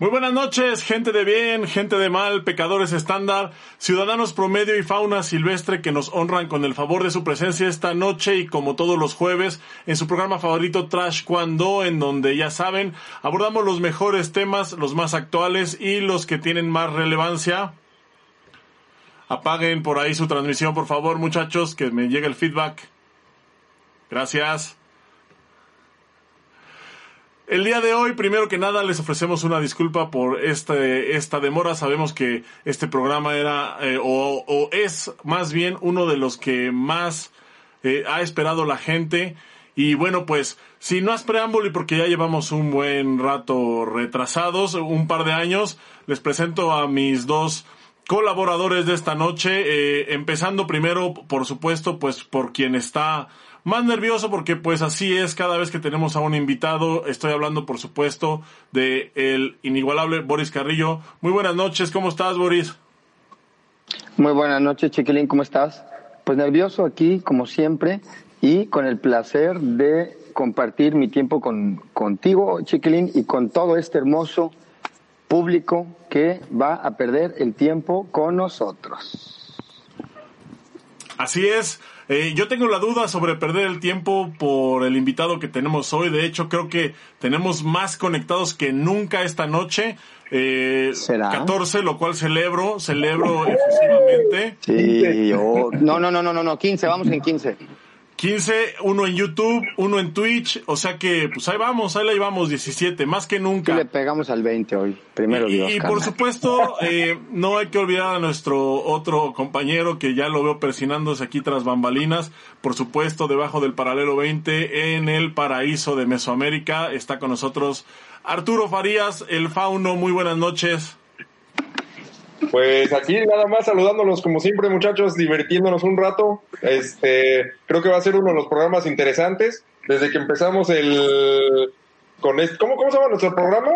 Muy buenas noches, gente de bien, gente de mal, pecadores estándar, ciudadanos promedio y fauna silvestre que nos honran con el favor de su presencia esta noche y como todos los jueves en su programa favorito Trash Cuando, en donde ya saben, abordamos los mejores temas, los más actuales y los que tienen más relevancia. Apaguen por ahí su transmisión, por favor, muchachos, que me llegue el feedback. Gracias. El día de hoy, primero que nada, les ofrecemos una disculpa por este, esta demora. Sabemos que este programa era eh, o, es más bien uno de los que más eh, ha esperado la gente. Y bueno, pues, si no has preámbulo y porque ya llevamos un buen rato retrasados, un par de años, les presento a mis dos colaboradores de esta noche, eh, empezando primero, por supuesto, pues por quien está más nervioso porque pues así es cada vez que tenemos a un invitado. Estoy hablando por supuesto de el inigualable Boris Carrillo. Muy buenas noches, ¿cómo estás Boris? Muy buenas noches Chiquilín, ¿cómo estás? Pues nervioso aquí como siempre y con el placer de compartir mi tiempo con, contigo Chiquilín y con todo este hermoso público que va a perder el tiempo con nosotros. Así es. Eh, yo tengo la duda sobre perder el tiempo por el invitado que tenemos hoy. De hecho, creo que tenemos más conectados que nunca esta noche. Eh, 14, lo cual celebro, celebro efusivamente. Sí, yo... No, no, no, no, no, 15, vamos en 15. 15, uno en YouTube, uno en Twitch, o sea que pues ahí vamos, ahí la llevamos 17, más que nunca. le pegamos al 20 hoy, primero y, Dios. Y por supuesto, eh, no hay que olvidar a nuestro otro compañero que ya lo veo persinándose aquí tras bambalinas, por supuesto, debajo del paralelo 20, en el paraíso de Mesoamérica, está con nosotros Arturo Farías, el fauno, muy buenas noches. Pues aquí nada más saludándolos como siempre muchachos, divirtiéndonos un rato. Este, creo que va a ser uno de los programas interesantes. Desde que empezamos el con este, ¿cómo, ¿cómo se llama nuestro programa?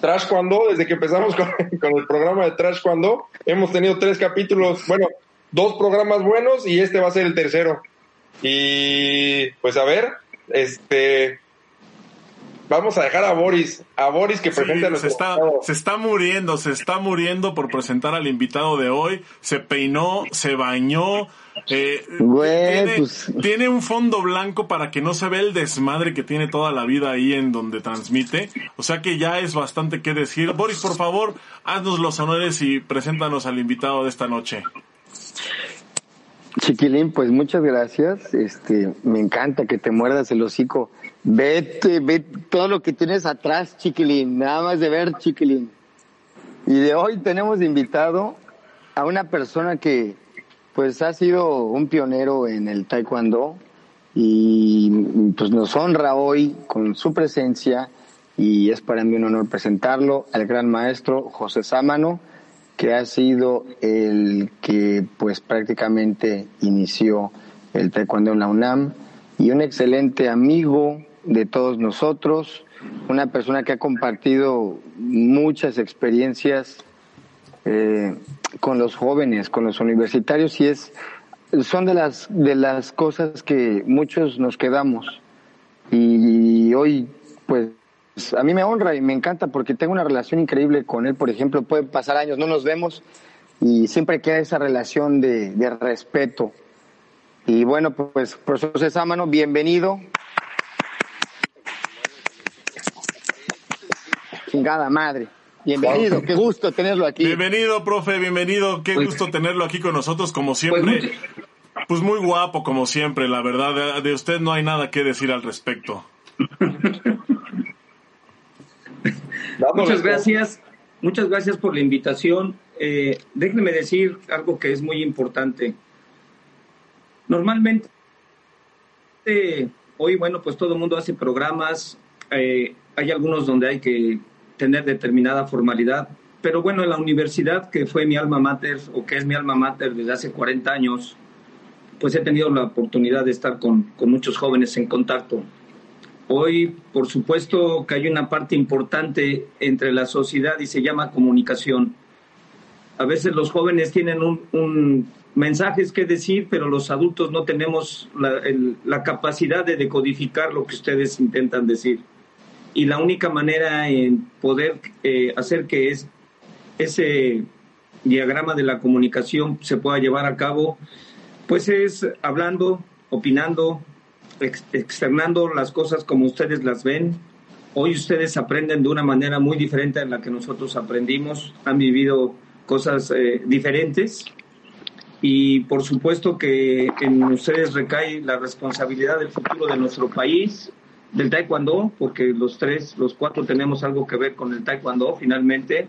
Trash Cuando, desde que empezamos con, con, el programa de Trash Cuando, hemos tenido tres capítulos, bueno, dos programas buenos y este va a ser el tercero. Y pues a ver, este, Vamos a dejar a Boris, a Boris que presente a nuestro se está, se está muriendo, se está muriendo por presentar al invitado de hoy. Se peinó, se bañó. Eh, tiene, pues... tiene, un fondo blanco para que no se vea el desmadre que tiene toda la vida ahí en donde transmite. O sea que ya es bastante que decir. Boris, por favor, haznos los honores y preséntanos al invitado de esta noche. Chiquilín, pues muchas gracias. Este, me encanta que te muerdas el hocico. Vete, ve todo lo que tienes atrás, Chiquilín. Nada más de ver, Chiquilín. Y de hoy tenemos invitado a una persona que, pues, ha sido un pionero en el taekwondo y, pues, nos honra hoy con su presencia y es para mí un honor presentarlo al gran maestro José Sámano que ha sido el que pues prácticamente inició el taekwondo en la UNAM y un excelente amigo de todos nosotros, una persona que ha compartido muchas experiencias eh, con los jóvenes, con los universitarios y es son de las de las cosas que muchos nos quedamos y hoy pues a mí me honra y me encanta porque tengo una relación increíble con él. Por ejemplo, puede pasar años, no nos vemos y siempre queda esa relación de, respeto. Y bueno, pues profesor Cesámano, bienvenido. Chingada madre. Bienvenido, qué gusto tenerlo aquí. Bienvenido, profe, bienvenido, qué pues gusto tenerlo aquí con nosotros, como siempre. Pues, pues muy guapo, como siempre, la verdad, de usted no hay nada que decir al respecto. Muchas gracias, muchas gracias por la invitación. Eh, déjenme decir algo que es muy importante. Normalmente, hoy, bueno, pues todo el mundo hace programas, eh, hay algunos donde hay que tener determinada formalidad, pero bueno, en la universidad, que fue mi alma mater, o que es mi alma mater desde hace 40 años, pues he tenido la oportunidad de estar con, con muchos jóvenes en contacto. Hoy, por supuesto, que hay una parte importante entre la sociedad y se llama comunicación. A veces los jóvenes tienen un, mensajes que decir, pero los adultos no tenemos la, capacidad de decodificar lo que ustedes intentan decir. Y la única manera en poder eh, hacer que es, ese diagrama de la comunicación se pueda llevar a cabo, pues es hablando, opinando, externando las cosas como ustedes las ven. Hoy ustedes aprenden de una manera muy diferente a la que nosotros aprendimos, han vivido cosas eh, diferentes. Y por supuesto que en ustedes recae la responsabilidad del futuro de nuestro país, del taekwondo, porque los tres, los cuatro tenemos algo que ver con el taekwondo finalmente.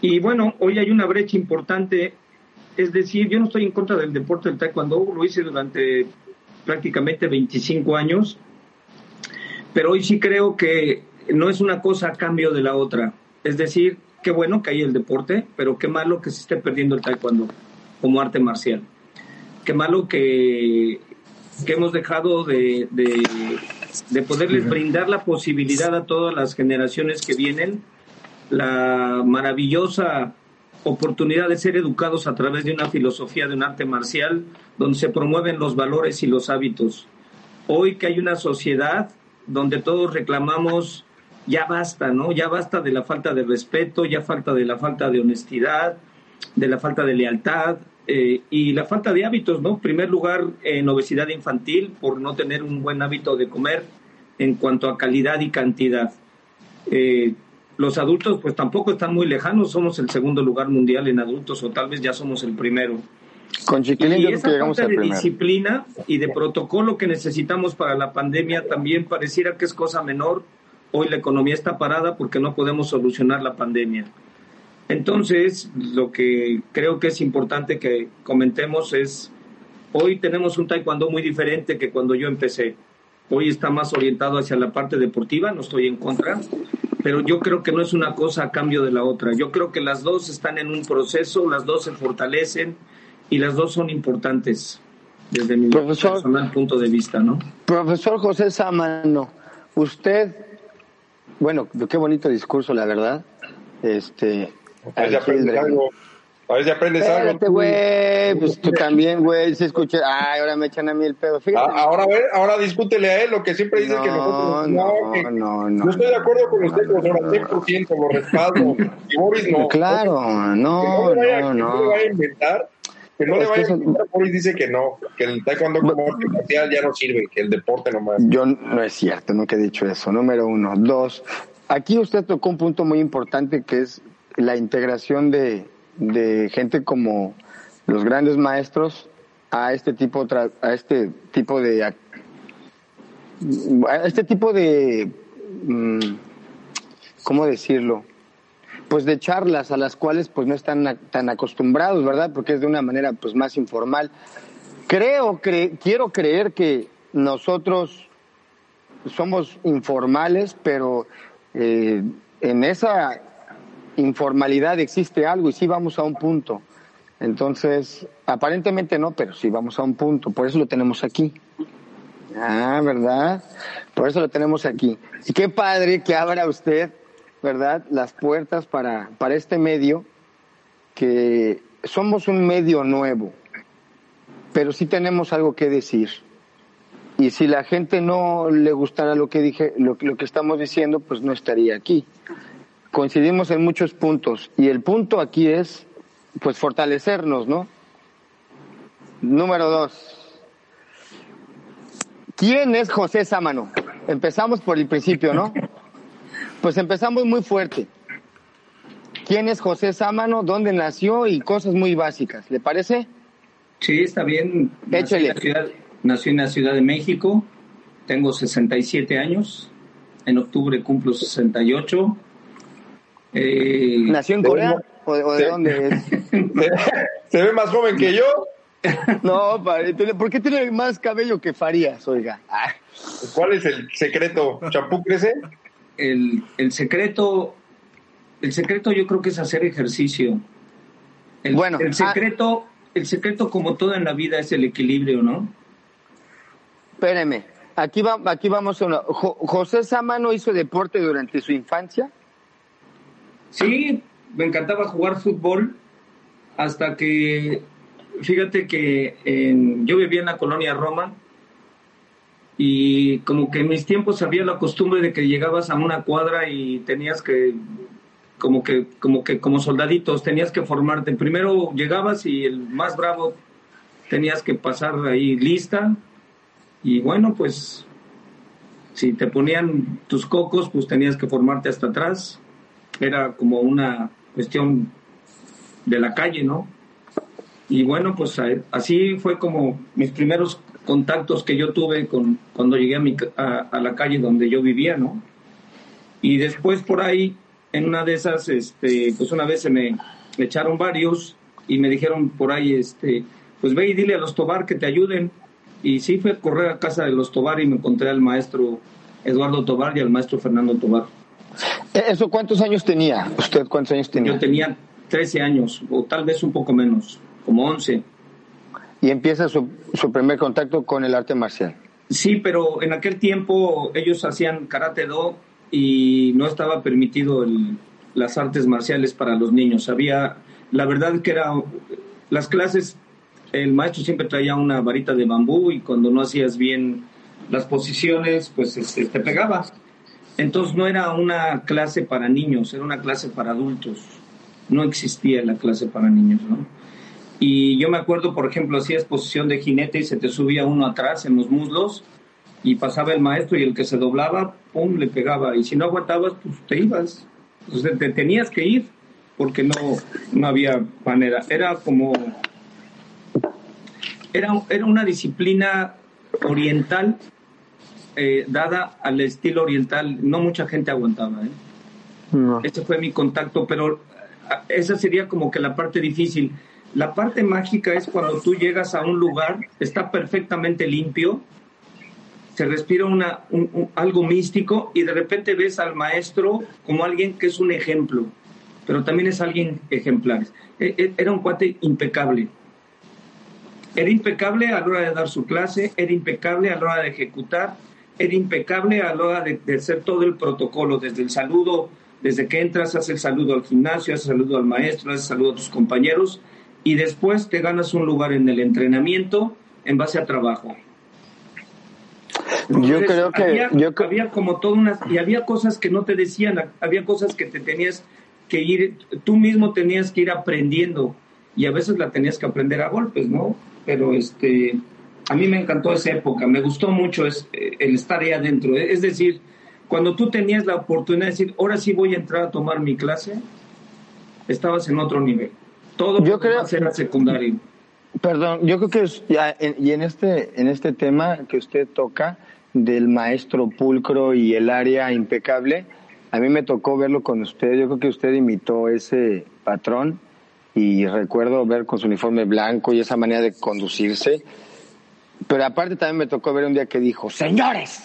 Y bueno, hoy hay una brecha importante, es decir, yo no estoy en contra del deporte del taekwondo, lo hice durante prácticamente 25 años, pero hoy sí creo que no es una cosa a cambio de la otra. Es decir, qué bueno que hay el deporte, pero qué malo que se esté perdiendo el taekwondo como arte marcial. Qué malo que, que hemos dejado de, de poderles brindar la posibilidad a todas las generaciones que vienen, la maravillosa oportunidad de ser educados a través de una filosofía de un arte marcial donde se promueven los valores y los hábitos. Hoy que hay una sociedad donde todos reclamamos ya basta, ¿no? Ya basta de la falta de respeto, ya falta de la falta de honestidad, de la falta de lealtad, eh, y la falta de hábitos, ¿no? En primer lugar, en obesidad infantil por no tener un buen hábito de comer en cuanto a calidad y cantidad. Eh, los adultos pues tampoco están muy lejanos, somos el segundo lugar mundial en adultos o tal vez ya somos el primero. Con Chiquilín y esa falta de disciplina y de protocolo que necesitamos para la pandemia también pareciera que es cosa menor. Hoy la economía está parada porque no podemos solucionar la pandemia. Entonces, lo que creo que es importante que comentemos es, hoy tenemos un taekwondo muy diferente que cuando yo empecé. Hoy está más orientado hacia la parte deportiva, no estoy en contra, pero yo creo que no es una cosa a cambio de la otra. Yo creo que las dos están en un proceso, las dos se fortalecen y las dos son importantes desde mi personal punto de vista, ¿no? Profesor José Samano, usted, bueno, qué bonito discurso, la verdad. Este, a ver si aprendes algo. A ver si aprendes Espérate, güey, pues tú también, güey, se escucha. Ay, ahora me echan a mí el pedo. Fíjate. Ah, ahora, ver, ahora discútele a él lo que siempre dice que nosotros. No, no, no, no. Yo estoy de acuerdo con usted, profesor, al 100%, lo respaldo. Y Boris no. Claro, no, no, no. no le vaya a inventar. Que no le vaya a inventar. Boris dice que no, que el taekwondo como arte marcial ya no sirve, que el deporte nomás. Yo no es cierto, nunca he dicho eso. Número uno. Dos, aquí usted tocó un punto muy importante que es la integración de, de gente como los grandes maestros a este tipo a este tipo de a este tipo de mm, cómo decirlo pues de charlas a las cuales pues no están tan acostumbrados verdad porque es de una manera pues más informal. Creo quiero creer que nosotros somos informales pero eh, en esa informalidad existe algo y sí vamos a un punto. Entonces, aparentemente no, pero sí vamos a un punto. Por eso lo tenemos aquí. Ah, ¿verdad? Por eso lo tenemos aquí. Y qué padre que abra usted, ¿verdad? Las puertas para, para este medio, que somos un medio nuevo, pero sí tenemos algo que decir. Y si la gente no le gustara lo que dije, lo, lo que estamos diciendo, pues no estaría aquí coincidimos en muchos puntos y el punto aquí es pues fortalecernos, ¿no? Número dos. ¿Quién es José Sámano? Empezamos por el principio, ¿no? Pues empezamos muy fuerte. ¿Quién es José Sámano? ¿Dónde nació? Y cosas muy básicas. ¿Le parece? Sí, está bien. Nací en, la ciudad, nací en la Ciudad de México. Tengo 67 años. En octubre cumplo 68 eh, ¿Nació en Corea? ¿O, de dónde es? ¿Se ve más joven que yo? No, ¿por qué tiene más cabello que Farías, oiga? ¿Cuál es el secreto? ¿Champú crece? El, el secreto, el secreto yo creo que es hacer ejercicio. El, bueno, el ah. secreto, el secreto como todo en la vida es el equilibrio, ¿no? Espéreme, aquí, va, aquí vamos a una. ¿José Samano hizo deporte durante su infancia? Sí, me encantaba jugar fútbol hasta que, fíjate que yo vivía en la colonia Roma y como que en mis tiempos había la costumbre de que llegabas a una cuadra y tenías que como que como que como soldaditos tenías que formarte. Primero llegabas y el más bravo tenías que pasar ahí lista y bueno pues si te ponían tus cocos pues tenías que formarte hasta atrás era como una cuestión de la calle no y bueno pues así fue como mis primeros contactos que yo tuve con cuando llegué a, mi, a, la calle donde yo vivía, ¿no? Y después por ahí, en una de esas, este, pues una vez se me, echaron varios y me dijeron por ahí, este, pues ve y dile a los Tobar que te ayuden. Y sí fue correr a casa de los Tobar y me encontré al maestro Eduardo Tobar y al maestro Fernando Tobar. Eh, ¿Eso cuántos años tenía? ¿Usted cuántos años tenía? Yo tenía 13 años, o tal vez un poco menos, como 11 y empieza su, su primer contacto con el arte marcial. Sí, pero en aquel tiempo ellos hacían karate do y no estaba permitido el, las artes marciales para los niños. Había, la verdad que era, las clases, el maestro siempre traía una varita de bambú y cuando no hacías bien las posiciones, pues este, te pegaba. Entonces no era una clase para niños, era una clase para adultos. No existía la clase para niños, ¿no? Y yo me acuerdo, por ejemplo, hacías posición de jinete y se te subía uno atrás en los muslos y pasaba el maestro y el que se doblaba, pum, le pegaba. Y si no aguantabas, pues te ibas. Entonces te tenías que ir porque no, no había manera. Era como... Era, era una disciplina oriental eh, dada al estilo oriental. No mucha gente aguantaba. ¿eh? Ese fue mi contacto, pero ah, esa sería como que la parte difícil la parte mágica es cuando tú llegas a un lugar, está perfectamente limpio, se respira una, algo místico y de repente ves al maestro como alguien que es un ejemplo, pero también es alguien ejemplar. E, e, era un cuate impecable. Era impecable a la hora de dar su clase, era impecable a la hora de ejecutar, era impecable a la hora de, de hacer todo el protocolo, desde el saludo, desde que entras, haces el saludo al gimnasio, haces el saludo al maestro, haces el saludo a tus compañeros y después te ganas un lugar en el entrenamiento en base a trabajo. yo creo que había, yo... había como todas unas y había cosas que no te decían, había cosas que te tenías que ir, tú mismo tenías que ir aprendiendo y a veces la tenías que aprender a golpes, ¿no? Pero este, a mí me encantó esa época, me gustó mucho es, eh, el estar ahí adentro, es decir, cuando tú tenías la oportunidad de decir, ahora sí voy a entrar a tomar mi clase, estabas en otro nivel. Todo yo creo, era secundario. Perdón, yo creo que ya, y en este, en este tema que usted toca del maestro pulcro y el área impecable, a mí me tocó verlo con usted. Yo creo que usted imitó ese patrón y recuerdo ver con su uniforme blanco y esa manera de conducirse. Pero aparte también me tocó ver un día que dijo, señores,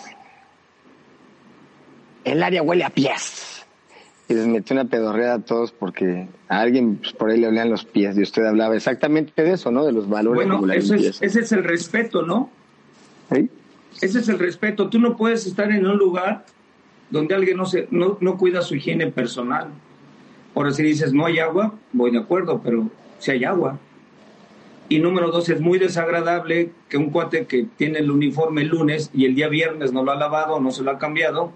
el área huele a pies y les metió una pedorreada a todos porque a alguien pues, por ahí le olían los pies y usted hablaba exactamente de eso, ¿no? De los valores. Bueno, eso es, ese es el respeto, ¿no? ¿Sí? Ese es el respeto. Tú no puedes estar en un lugar donde alguien no, se, no, no cuida su higiene personal. Ahora si dices no hay agua, voy de acuerdo, pero si hay agua. Y número dos, es muy desagradable que un cuate que tiene el uniforme el lunes y el día viernes no lo ha lavado, no se lo ha cambiado,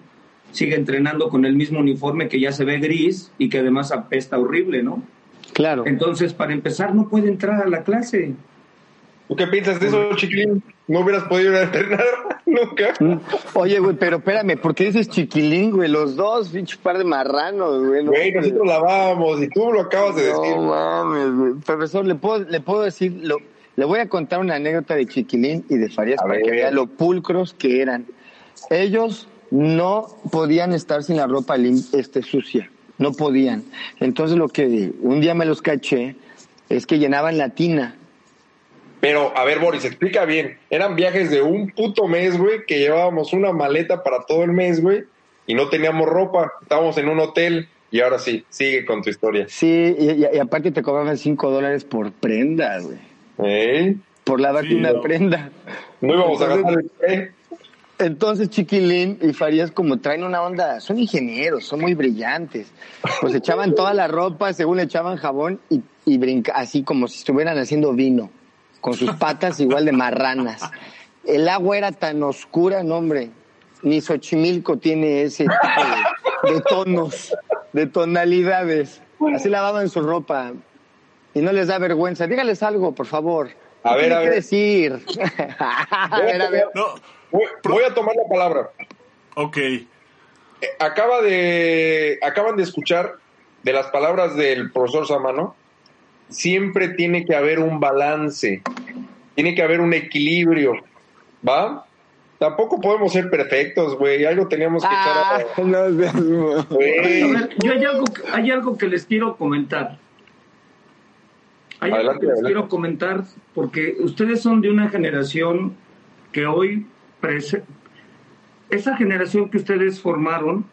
sigue entrenando con el mismo uniforme que ya se ve gris y que además apesta horrible, ¿no? Claro. Entonces, para empezar, no puede entrar a la clase. ¿Tú qué piensas de eso, chiquilín? ¿No hubieras podido ir a entrenar nunca? Mm. Oye, güey, pero espérame, ¿por qué dices chiquilín, güey? Los dos, pinche par de marranos, güey. güey, nosotros lavábamos y tú lo acabas de decir. No mames, güey. Profesor, ¿le puedo, le puedo decir, lo, le voy a contar una anécdota de chiquilín y de Farías para que vea lo pulcros que eran. Ellos no podían estar sin la ropa este, sucia, no podían. Entonces lo que un día me los caché es que llenaban la tina. Pero, a ver, Boris, explica bien. Eran viajes de un puto mes, güey, que llevábamos una maleta para todo el mes, güey, y no teníamos ropa. Estábamos en un hotel y ahora sí, sigue con tu historia. Sí, y, aparte te cobraban cinco dólares por prenda, güey. ¿Eh? Por lavarte una prenda. No íbamos a gastar el... Entonces Chiquilín y Farías como traen una onda, son ingenieros, son muy brillantes. Pues echaban toda la ropa, según le echaban jabón y, y brinca, así como si estuvieran haciendo vino, con sus patas igual de marranas. el agua era tan oscura, no hombre, ni Xochimilco tiene ese tipo de, de tonos, de tonalidades. Así lavaban su ropa y no les da vergüenza. Dígales algo, por favor. A ¿Qué ver, a ver. decir? a ver, a ver. No, Voy, voy a tomar la palabra. ok. Acaba de, acaban de escuchar de las palabras del profesor Samano. Siempre tiene que haber un balance, tiene que haber un equilibrio, ¿va? Tampoco podemos ser perfectos, güey. Algo teníamos que Ah, echar a... no ver, yo hay algo, que- hay algo que les quiero comentar. Hay algo Adelante, que les adelante. quiero comentar porque ustedes son de una generación que hoy prese- esa generación que ustedes formaron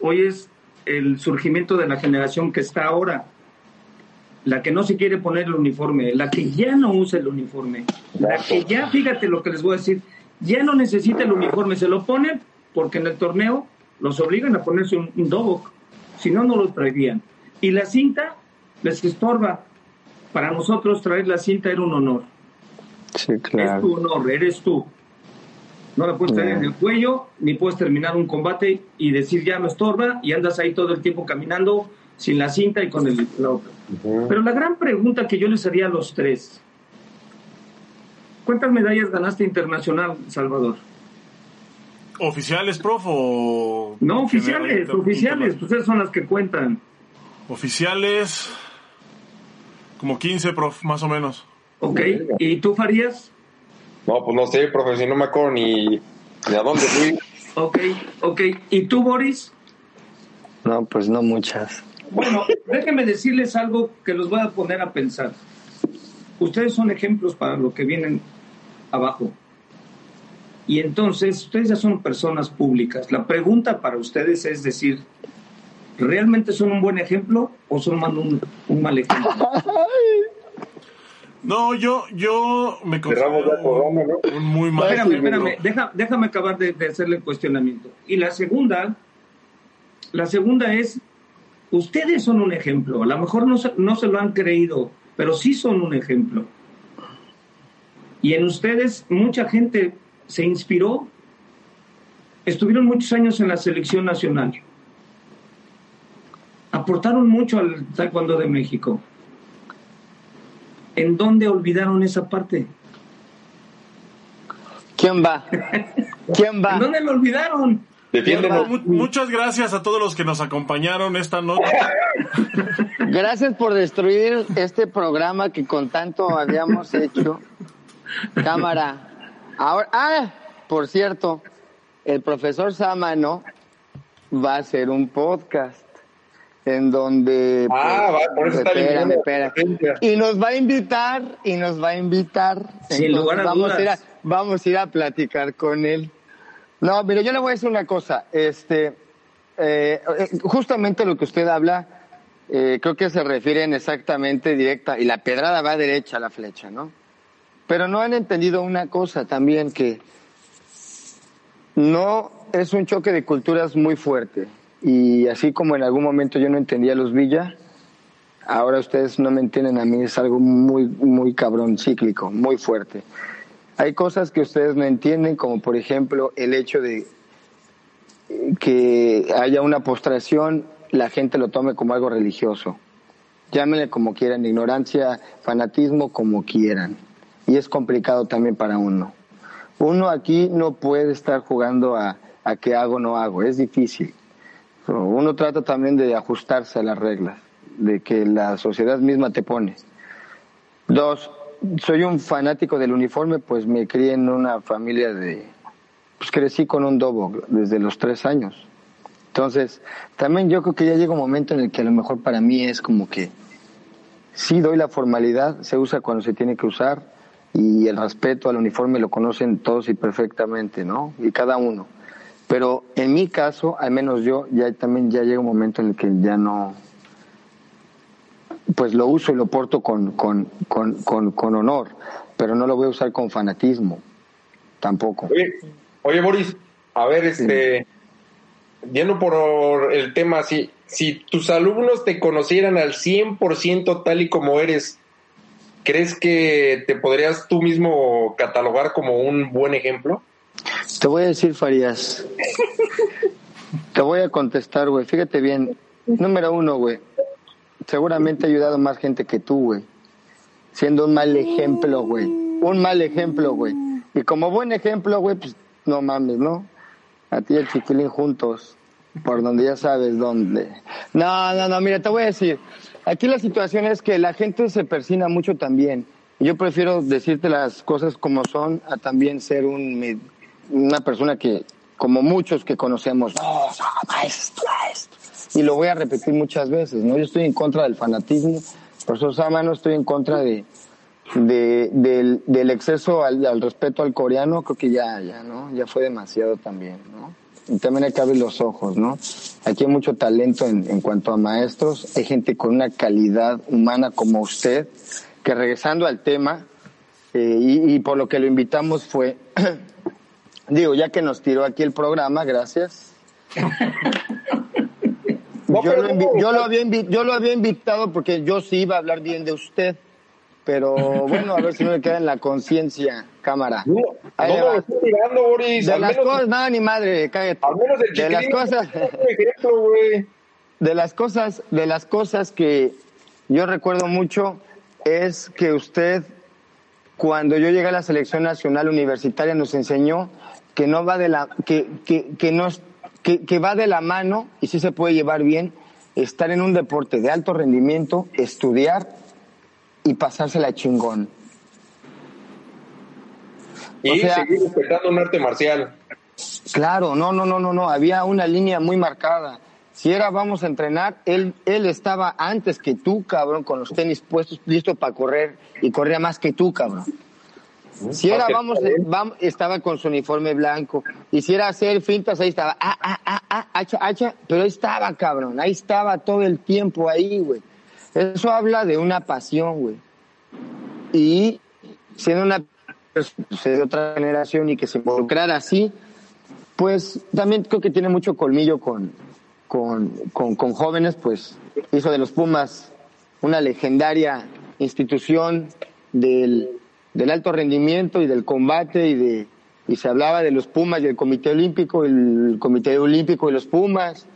hoy es el surgimiento de la generación que está ahora. La que no se quiere poner el uniforme, la que ya no usa el uniforme, la que ya, fíjate lo que les voy a decir, ya no necesita el uniforme, se lo ponen porque en el torneo los obligan a ponerse un, un dobok, si no, no lo traerían. Y la cinta les estorba. Para nosotros traer la cinta era un honor. Sí, Es tu claro. honor, eres tú. No la puedes traer en el cuello, ni puedes terminar un combate y decir ya me estorba y andas ahí todo el tiempo caminando sin la cinta y con el, la otra. Pero la gran pregunta que yo les haría a los tres, ¿cuántas medallas ganaste internacional, Salvador? ¿Oficiales, prof? O No, oficiales, oficiales, interna- ustedes son las que cuentan. Oficiales, como 15, prof, más o menos. ¿Ok? ¿Y tú, Farías? No, pues no sé, profe, si no me acuerdo ni, ni a dónde fui. Ok, ok. ¿Y tú, Boris? No, pues no muchas. Bueno, déjenme decirles algo que los voy a poner a pensar. Ustedes son ejemplos para lo que vienen abajo. Y entonces, ustedes ya son personas públicas. La pregunta para ustedes es decir, ¿realmente son un buen ejemplo o son un, un mal ejemplo? No, yo, yo me el programa, ¿no? un muy mal. Espérame, espérame, deja- déjame acabar de, de hacerle el cuestionamiento. Y la segunda, la segunda es, ustedes son un ejemplo. A lo mejor no se, no se lo han creído, pero sí son un ejemplo. Y en ustedes mucha gente se inspiró. Estuvieron muchos años en la selección nacional. Aportaron mucho al Taekwondo de México. ¿En dónde olvidaron esa parte? ¿Quién va? ¿Quién ¿En va? dónde lo olvidaron? Defiéndenos. Muchas gracias a todos los que nos acompañaron esta noche. Gracias por destruir este programa que con tanto habíamos hecho. Cámara. Ahora, ah, por cierto, el profesor Samano va a hacer un podcast en donde Ah, va, por eso está espérame, espérame. y nos va a invitar y nos va a invitar Sin Entonces, lugar a vamos a ir a, dudas. vamos a ir a platicar con él no mire yo le voy a decir una cosa este eh, eh, justamente lo que usted habla eh, creo que se refieren exactamente directa y la pedrada va derecha a la flecha no pero no han entendido una cosa también que no es un choque de culturas muy fuerte. Y así como en algún momento yo no entendía a los Villa, ahora ustedes no me entienden a mí, es algo muy, muy cabrón, cíclico, muy fuerte. Hay cosas que ustedes no entienden, como por ejemplo el hecho de que haya una postración, la gente lo tome como algo religioso. Llámenle como quieran, ignorancia, fanatismo, como quieran. Y es complicado también para uno. Uno aquí no puede estar jugando a, a qué hago o no hago, es difícil. Uno trata también de ajustarse a las reglas, de que la sociedad misma te pone. Dos, soy un fanático del uniforme, pues me crié en una familia de... Pues crecí con un dobo desde los tres años. Entonces, también yo creo que ya llega un momento en el que a lo mejor para mí es como que sí doy la formalidad, se usa cuando se tiene que usar y el respeto al uniforme lo conocen todos y perfectamente, ¿no? Y cada uno. Pero en mi caso, al menos yo, ya también ya llega un momento en el que ya no, pues lo uso y lo porto con, con, con, con, con honor, pero no lo voy a usar con fanatismo, tampoco. Oye, oye, Boris, a ver, este, yendo por el tema así, si tus alumnos te conocieran al 100% tal y como eres, ¿crees que te podrías tú mismo catalogar como un buen ejemplo? Te voy a decir, Farías. Te voy a contestar, güey. Fíjate bien. Número uno, güey. Seguramente ha ayudado más gente que tú, güey. Siendo un mal ejemplo, güey. Un mal ejemplo, güey. Y como buen ejemplo, güey, pues no mames, ¿no? A ti y el chiquilín juntos. Por donde ya sabes dónde. No, no, no, mira, te voy a decir. Aquí la situación es que la gente se persina mucho también. Yo prefiero decirte las cosas como son a también ser un, una persona que, como muchos que conocemos, no, maestro, maestro. Y lo voy a repetir muchas veces, ¿no? Yo estoy en contra del fanatismo, por eso, Sama, no estoy en contra de, de, del, del exceso al, al, respeto al coreano, creo que ya, ya, ¿no? Ya fue demasiado también, ¿no? Y también hay que abrir los ojos, ¿no? Aquí hay mucho talento en, en cuanto a maestros, hay gente con una calidad humana como usted, que regresando al tema, eh, y, y por lo que lo invitamos fue, digo, ya que nos tiró aquí el programa, gracias. No, yo, lo, no, yo, lo había yo lo había invitado porque yo sí iba a hablar bien de usted. Pero bueno, a ver si no me queda en la conciencia, cámara. No, Ahí no le me va. lo estoy tirando, Boris. De al, las menos, cosas, nada ni madre, cállate. al menos el De las cosas, ejemplo, güey. de las cosas, de las cosas que yo recuerdo mucho es que usted, cuando yo llegué a la selección nacional universitaria, nos enseñó que no va de la, que, que, que no, que, que va de la mano y sí se puede llevar bien estar en un deporte de alto rendimiento, estudiar y pasársela chingón. Y O sea- seguir respetando un arte marcial. Claro, no, no, no, no, no, había una línea muy marcada. Si era vamos a entrenar, él, él estaba antes que tú, cabrón, con los tenis puestos, listo para correr y corría más que tú, cabrón. Si era vamos, vam- estaba con su uniforme blanco. Y si era hacer fintas, ahí estaba, ah, ah, ah, ah, hacha, hacha, pero ahí estaba, cabrón, ahí estaba todo el tiempo ahí, güey. Eso habla de una pasión, güey. Y siendo una persona de otra generación y que se involucrara así, pues también creo que tiene mucho colmillo con, con, con, con jóvenes, pues hizo de los Pumas una legendaria institución del, del alto rendimiento y del combate y de y se hablaba de los Pumas y el Comité Olímpico, el Comité Olímpico y los Pumas.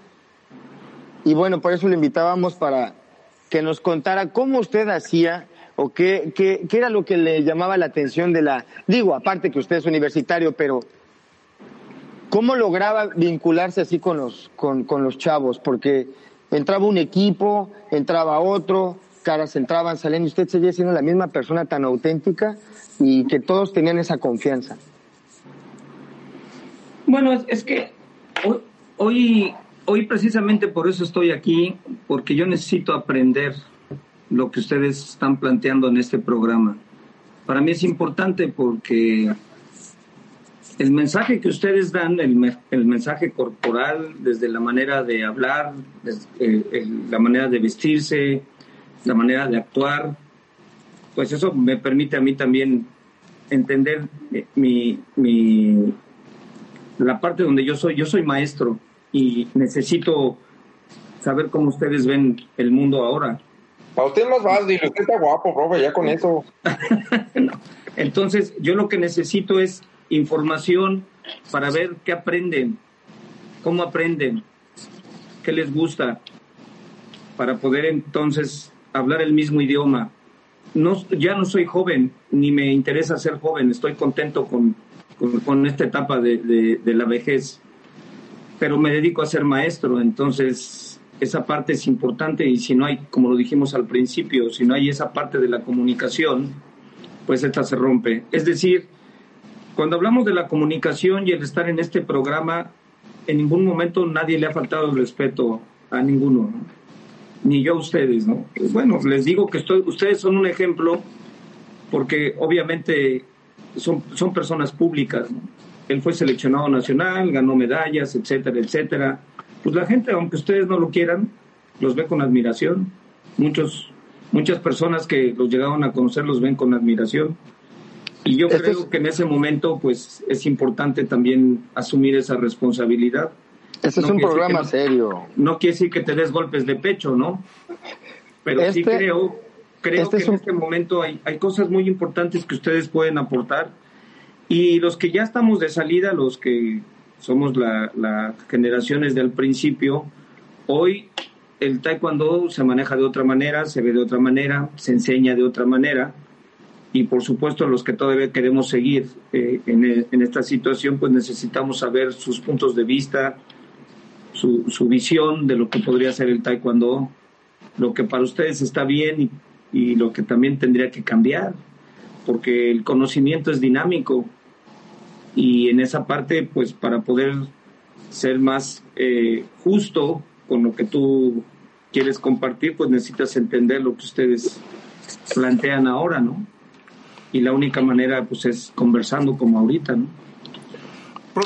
Y bueno, por eso le invitábamos para que nos contara cómo usted hacía o qué, qué, qué era lo que le llamaba la atención de la... Digo, aparte que usted es universitario, pero ¿cómo lograba vincularse así con los, con, con los chavos? Porque entraba un equipo, entraba otro, caras entraban, salían, y usted seguía siendo la misma persona tan auténtica y que todos tenían esa confianza. Bueno, es, que hoy, hoy, precisamente por eso estoy aquí, porque yo necesito aprender lo que ustedes están planteando en este programa. Para mí es importante porque el mensaje que ustedes dan, el, el mensaje corporal, desde la manera de hablar, desde, eh, la manera de vestirse, la manera de actuar, pues eso me permite a mí también entender eh, mi, mi, la parte donde yo soy, yo soy maestro y necesito saber cómo ustedes ven el mundo ahora. Para usted más fácil, usted está guapo, profe, ya con eso. No. Entonces, yo lo que necesito es información para ver qué aprenden, cómo aprenden, qué les gusta, para poder entonces hablar el mismo idioma. No, ya no soy joven, ni me interesa ser joven, estoy contento con, con, esta etapa de, de- de la vejez, pero me dedico a ser maestro, entonces esa parte es importante y si no hay, como lo dijimos al principio, si no hay esa parte de la comunicación, pues esta se rompe. Es decir, cuando hablamos de la comunicación y el estar en este programa, en ningún momento nadie le ha faltado el respeto a ninguno, ¿no? Ni yo a ustedes, ¿no? Bueno, les digo que estoy, ustedes son un ejemplo porque obviamente son, son personas públicas, ¿no? Él fue seleccionado nacional, ganó medallas, etcétera, etcétera. Pues la gente, aunque ustedes no lo quieran, los ve con admiración. Muchos, muchas personas que los llegaron a conocer los ven con admiración. Y yo Esto creo es- que en ese momento, pues, es importante también asumir esa responsabilidad. Este es No un quiere decir programa no- serio. No quiere decir que te des golpes de pecho, ¿no? Pero sí Este- creo creo este que en este momento hay, hay cosas muy importantes que ustedes pueden aportar y los que ya estamos de salida, los que somos las la generaciones del principio, hoy el taekwondo se maneja de otra manera, se ve de otra manera, se enseña de otra manera y por supuesto los que todavía queremos seguir eh, en, en, esta situación, pues necesitamos saber sus puntos de vista, su, su, visión de lo que podría ser el taekwondo, lo que para ustedes está bien y, y lo que también tendría que cambiar, porque el conocimiento es dinámico y en esa parte, pues para poder ser más eh, justo con lo que tú quieres compartir, pues necesitas entender lo que ustedes plantean ahora, ¿no? Y la única manera, pues, es conversando como ahorita, ¿no?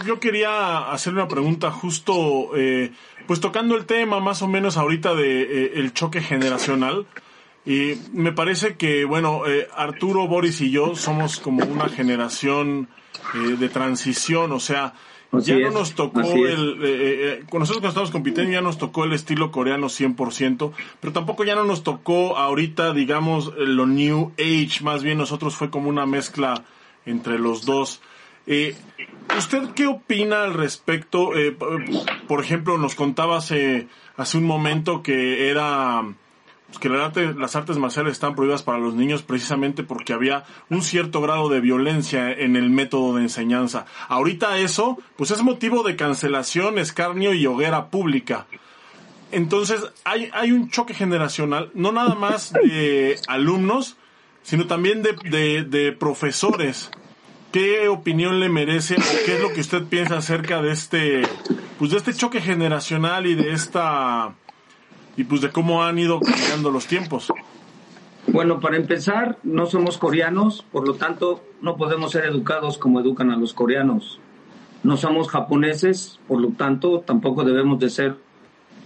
Yo quería hacer una pregunta justo, eh, pues tocando el tema más o menos ahorita de eh, el choque generacional. Y me parece que, bueno, Arturo, Boris y yo somos como una generación eh, de transición, o sea, ya no nos tocó el, eh, eh, con nosotros cuando estamos compitiendo ya nos tocó el estilo coreano 100%, pero tampoco ya no nos tocó ahorita, digamos, lo New Age, más bien nosotros fue como una mezcla entre los dos. ¿Usted qué opina al respecto? por ejemplo, nos contaba hace, hace un momento que era pues, que las artes marciales están prohibidas para los niños precisamente porque había un cierto grado de violencia en el método de enseñanza. Ahorita eso, pues es motivo de cancelación, escarnio y hoguera pública. Entonces hay, hay un choque generacional, no nada más de alumnos, sino también de, de profesores. ¿Qué opinión le merece o qué es lo que usted piensa acerca de este, pues de este choque generacional y de esta y pues de cómo han ido cambiando los tiempos. Bueno, para empezar, no somos coreanos, por lo tanto, no podemos ser educados como educan a los coreanos. No somos japoneses, por lo tanto, tampoco debemos de ser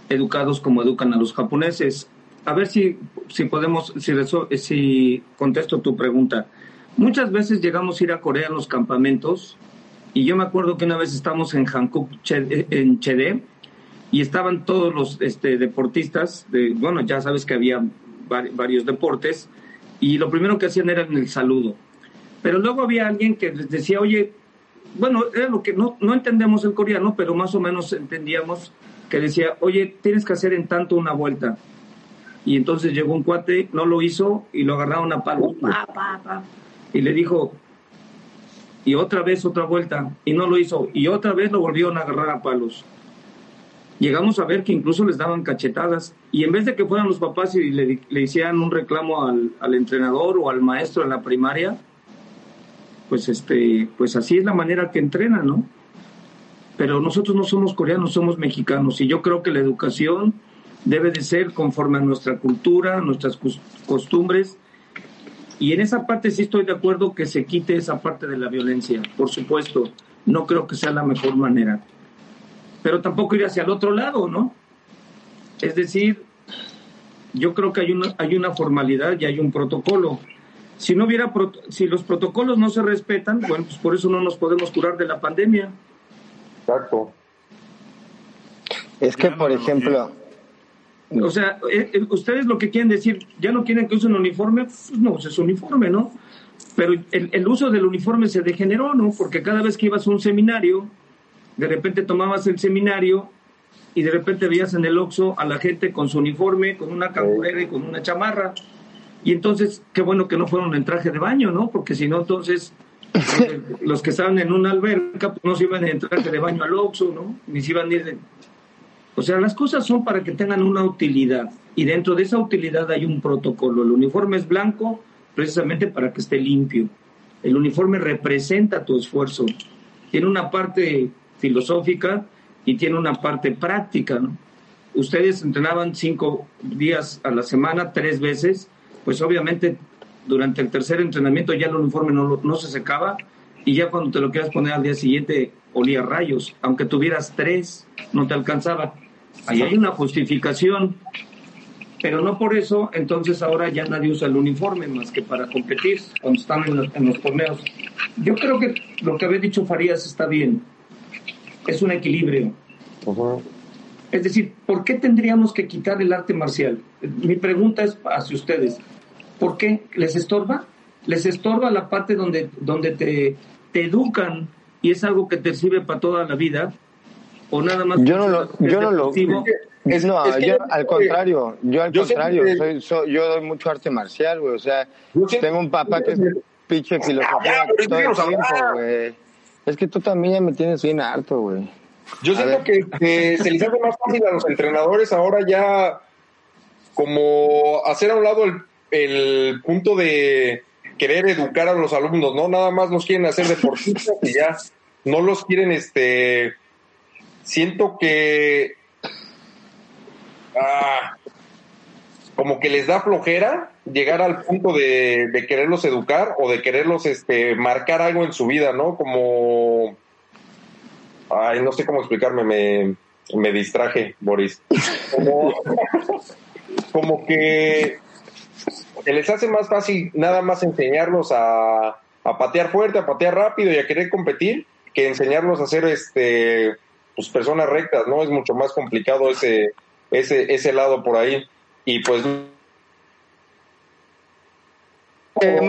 educados como educan a los japoneses. A ver si, si podemos, si, si contesto tu pregunta. Muchas veces llegamos a ir a Corea en los campamentos y yo me acuerdo que una vez estamos en Hankook, en Chede, y estaban todos los este, deportistas, de, bueno, ya sabes que había varios deportes, y lo primero que hacían era el saludo. Pero luego había alguien que les decía, oye, bueno, era lo que no, no entendemos el coreano, pero más o menos entendíamos que decía, oye, tienes que hacer en tanto una vuelta. Y entonces llegó un cuate, no lo hizo y lo agarraron a palos. Y le dijo, y otra vez otra vuelta, y no lo hizo, y otra vez lo volvieron a agarrar a palos llegamos a ver que incluso les daban cachetadas y en vez de que fueran los papás y le, hicieran un reclamo al, al, entrenador o al maestro en la primaria, pues este, pues así es la manera que entrenan, ¿no? Pero nosotros no somos coreanos, somos mexicanos y yo creo que la educación debe de ser conforme a nuestra cultura, nuestras costumbres y en esa parte sí estoy de acuerdo que se quite esa parte de la violencia, por supuesto, no creo que sea la mejor manera pero tampoco ir hacia el otro lado, ¿no? Es decir, yo creo que hay una, hay una formalidad y hay un protocolo. Si no hubiera, si los protocolos no se respetan, bueno, pues por eso no nos podemos curar de la pandemia. Exacto. Es que, por ejemplo... O sea, eh, eh, ustedes lo que quieren decir, ya no quieren que usen uniforme, pues no, es uniforme, ¿no? Pero el, el uso del uniforme se degeneró, ¿no? Porque cada vez que ibas a un seminario, de repente tomabas el seminario y de repente veías en el Oxxo a la gente con su uniforme, con una camburera y con una chamarra. Y entonces, qué bueno que no fueron en traje de baño, ¿no? Porque si no, entonces los que estaban en una alberca pues, no se iban en traje de baño al Oxxo, ¿no? Ni se iban a ir de... O sea, las cosas son para que tengan una utilidad. Y dentro de esa utilidad hay un protocolo. El uniforme es blanco precisamente para que esté limpio. El uniforme representa tu esfuerzo. Tiene una parte filosófica y tiene una parte práctica, ¿no? Ustedes entrenaban cinco días a la semana, tres veces, pues obviamente durante el tercer entrenamiento ya el uniforme no, no se secaba y ya cuando te lo quieras poner al día siguiente olía rayos, aunque tuvieras tres, no te alcanzaba. Ahí hay una justificación, pero no por eso, entonces ahora ya nadie usa el uniforme más que para competir cuando están en los, en los torneos. Yo creo que lo que había dicho Farías está bien es un equilibrio. Es decir, ¿por qué tendríamos que quitar el arte marcial? Mi pregunta es hacia ustedes. ¿Por qué? ¿Les estorba? ¿Les estorba la parte donde, donde te, te educan y es algo que te sirve para toda la vida? ¿O nada más? Yo no lo, yo no lo, es, no, yo, yo al contrario, yo al contrario, soy, soy, yo doy mucho arte marcial, güey, o sea, tengo un papá que es pinche filosofía todo el tiempo, güey. Es que tú también ya me tienes bien harto, güey. Yo siento que, que, se les hace más fácil a los entrenadores ahora ya como hacer a un lado el, el punto de querer educar a los alumnos, ¿no? Nada más los quieren hacer deportistas y ya no los quieren, este, siento que ah, como que les da flojera llegar al punto de, de, quererlos educar o de quererlos este, marcar algo en su vida, ¿no? Como, ay, no sé cómo explicarme, me, me distraje, Boris. Como, como que, que les hace más fácil nada más enseñarlos a, a patear fuerte, a patear rápido y a querer competir que enseñarlos a ser este pues personas rectas, ¿no? Es mucho más complicado ese ese ese lado por ahí y pues eh,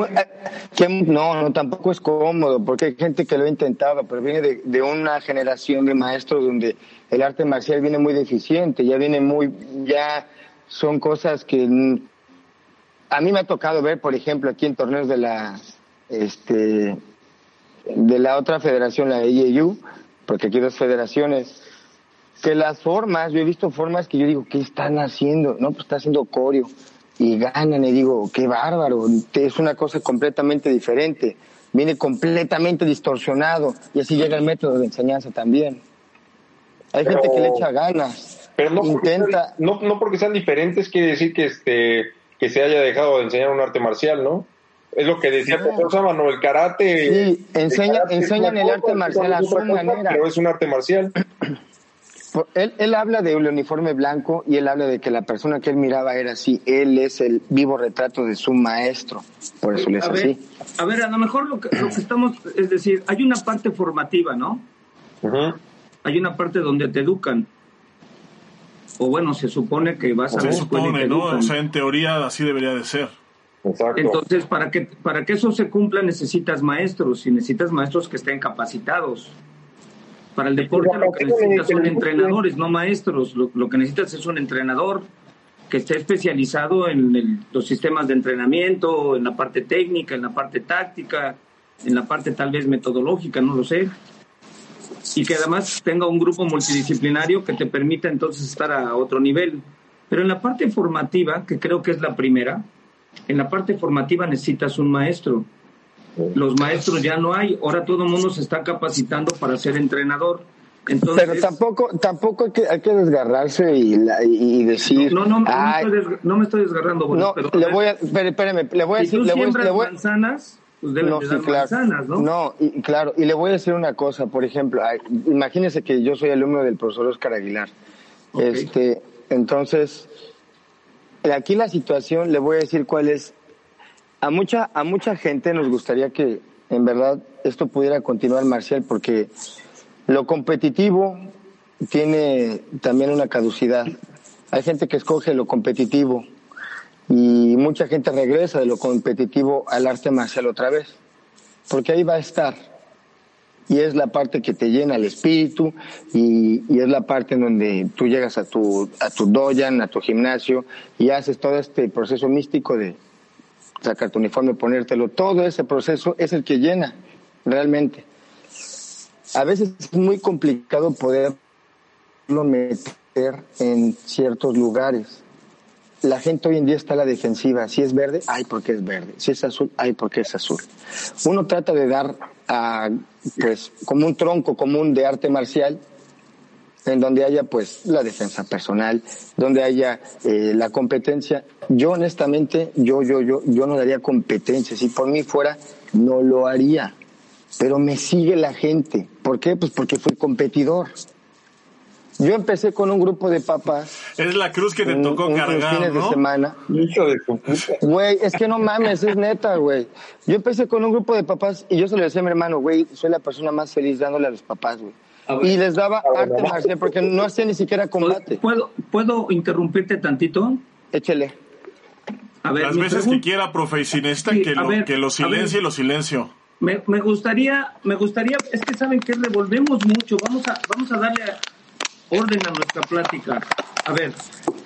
no, no, tampoco es cómodo, porque hay gente que lo ha intentado, pero viene de, de, una generación de maestros donde el arte marcial viene muy deficiente, ya viene muy, ya son cosas que a mí me ha tocado ver, por ejemplo, aquí en torneos de la, este, de la otra federación, la IEU, porque aquí hay dos federaciones, que las formas, yo he visto formas que yo digo, ¿qué están haciendo? No, pues está haciendo coreo y ganan y digo, qué bárbaro, es una cosa completamente diferente, viene completamente distorsionado y así llega el método de enseñanza también. Hay pero, gente que le echa ganas, pero no intenta... Porque, no, no porque sean diferentes quiere decir que, este, que se haya dejado de enseñar un arte marcial, ¿no? Es lo que decía profesor Sábano, el karate. Sí, enseña, el karate enseñan el arte marcial a su manera. Pero es un arte marcial. Él, él habla de un uniforme blanco y él habla de que la persona que él miraba era así. Él es el vivo retrato de su maestro. Por eso él es a así. Ver, a ver, a lo mejor lo que, lo que estamos, es decir, hay una parte formativa, ¿no? Uh -huh. Hay una parte donde te educan. O bueno, se supone que vas a se ver supone, ¿no? O sea, en teoría así debería de ser. Exacto. Entonces, para que, para que eso se cumpla necesitas maestros y necesitas maestros que estén capacitados. Para el deporte lo que necesitas son entrenadores, no maestros. Lo, lo que necesitas es un entrenador que esté especializado en el, los sistemas de entrenamiento, en la parte técnica, en la parte táctica, en la parte tal vez metodológica, no lo sé. Y que además tenga un grupo multidisciplinario que te permita entonces estar a otro nivel. Pero en la parte formativa, que creo que es la primera, en la parte formativa necesitas un maestro. Los maestros ya no hay, ahora todo el mundo se está capacitando para ser entrenador. Entonces, pero tampoco tampoco hay que, hay que desgarrarse y, la, y decir no no, no, no, me estoy no, me estoy desgarrando Boris, no pero, le voy a espérame, le voy a si decir le voy, siembras le voy, manzanas pues deben no, de sí, dar claro. manzanas no no y, claro y le voy a decir una cosa por ejemplo imagínese que yo soy alumno del profesor Oscar Aguilar okay. este entonces aquí la situación le voy a decir cuál es a mucha a mucha gente nos gustaría que en verdad esto pudiera continuar marcial porque lo competitivo tiene también una caducidad. Hay gente que escoge lo competitivo y mucha gente regresa de lo competitivo al arte marcial otra vez, porque ahí va a estar. Y es la parte que te llena el espíritu y, y es la parte en donde tú llegas a tu, a tu doyan, a tu gimnasio y haces todo este proceso místico de sacar tu uniforme, ponértelo. Todo ese proceso es el que llena realmente. A veces es muy complicado poder meter en ciertos lugares. La gente hoy en día está a la defensiva. Si es verde, ay, porque es verde. Si es azul, ay, porque es azul. Uno trata de dar, a, pues, como un tronco común de arte marcial, en donde haya, pues, la defensa personal, donde haya eh, la competencia. Yo, honestamente, yo, yo, yo, yo no daría competencia. Si por mí fuera, no lo haría. Pero me sigue la gente. ¿Por qué? Pues porque fui competidor. Yo empecé con un grupo de papás. Es la cruz que te tocó un, cargar, fines ¿no? de semana. Hijo de tu Güey, es que no mames, es neta, güey. Yo empecé con un grupo de papás y yo se lo decía a mi hermano, güey, soy la persona más feliz dándole a los papás, güey. Y les daba arte marcial porque no hacía ni siquiera combate. ¿Puedo, ¿Puedo interrumpirte tantito? Échele. A ver, Las veces que quiera, profe, y sin esta, que, lo, que lo silencie, lo silencio. Me, me, gustaría, me gustaría, es que saben que revolvemos mucho, vamos a, vamos a darle orden a nuestra plática. A ver,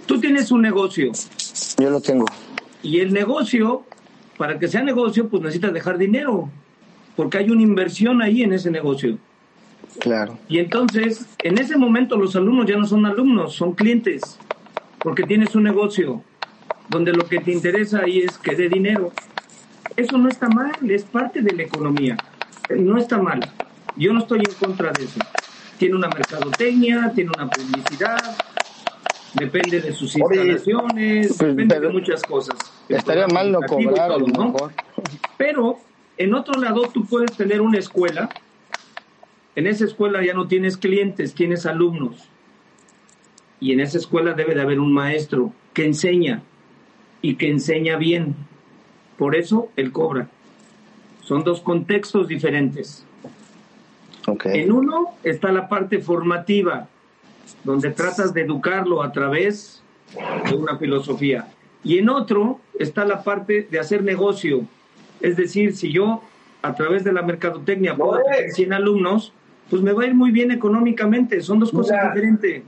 tú tienes un negocio. Yo lo tengo. Y el negocio, para que sea negocio, pues necesitas dejar dinero, porque hay una inversión ahí en ese negocio. Claro. Y entonces, en ese momento los alumnos ya no son alumnos, son clientes, porque tienes un negocio donde lo que te interesa ahí es que dé dinero. Eso no está mal, es parte de la economía. No está mal. Yo no estoy en contra de eso. Tiene una mercadotecnia, tiene una publicidad, depende de sus instalaciones, pues, depende de muchas cosas. Estaría mal no cobrar lo mejor. Pero en otro lado tú puedes tener una escuela. En esa escuela ya no tienes clientes, tienes alumnos. Y en esa escuela debe de haber un maestro que enseña y que enseña bien. Por eso él cobra. Son dos contextos diferentes. En uno está la parte formativa, donde tratas de educarlo a través de una filosofía. Y en otro está la parte de hacer negocio. Es decir, si yo a través de la mercadotecnia puedo tener 100 alumnos, pues me va a ir muy bien económicamente. Son dos cosas diferentes.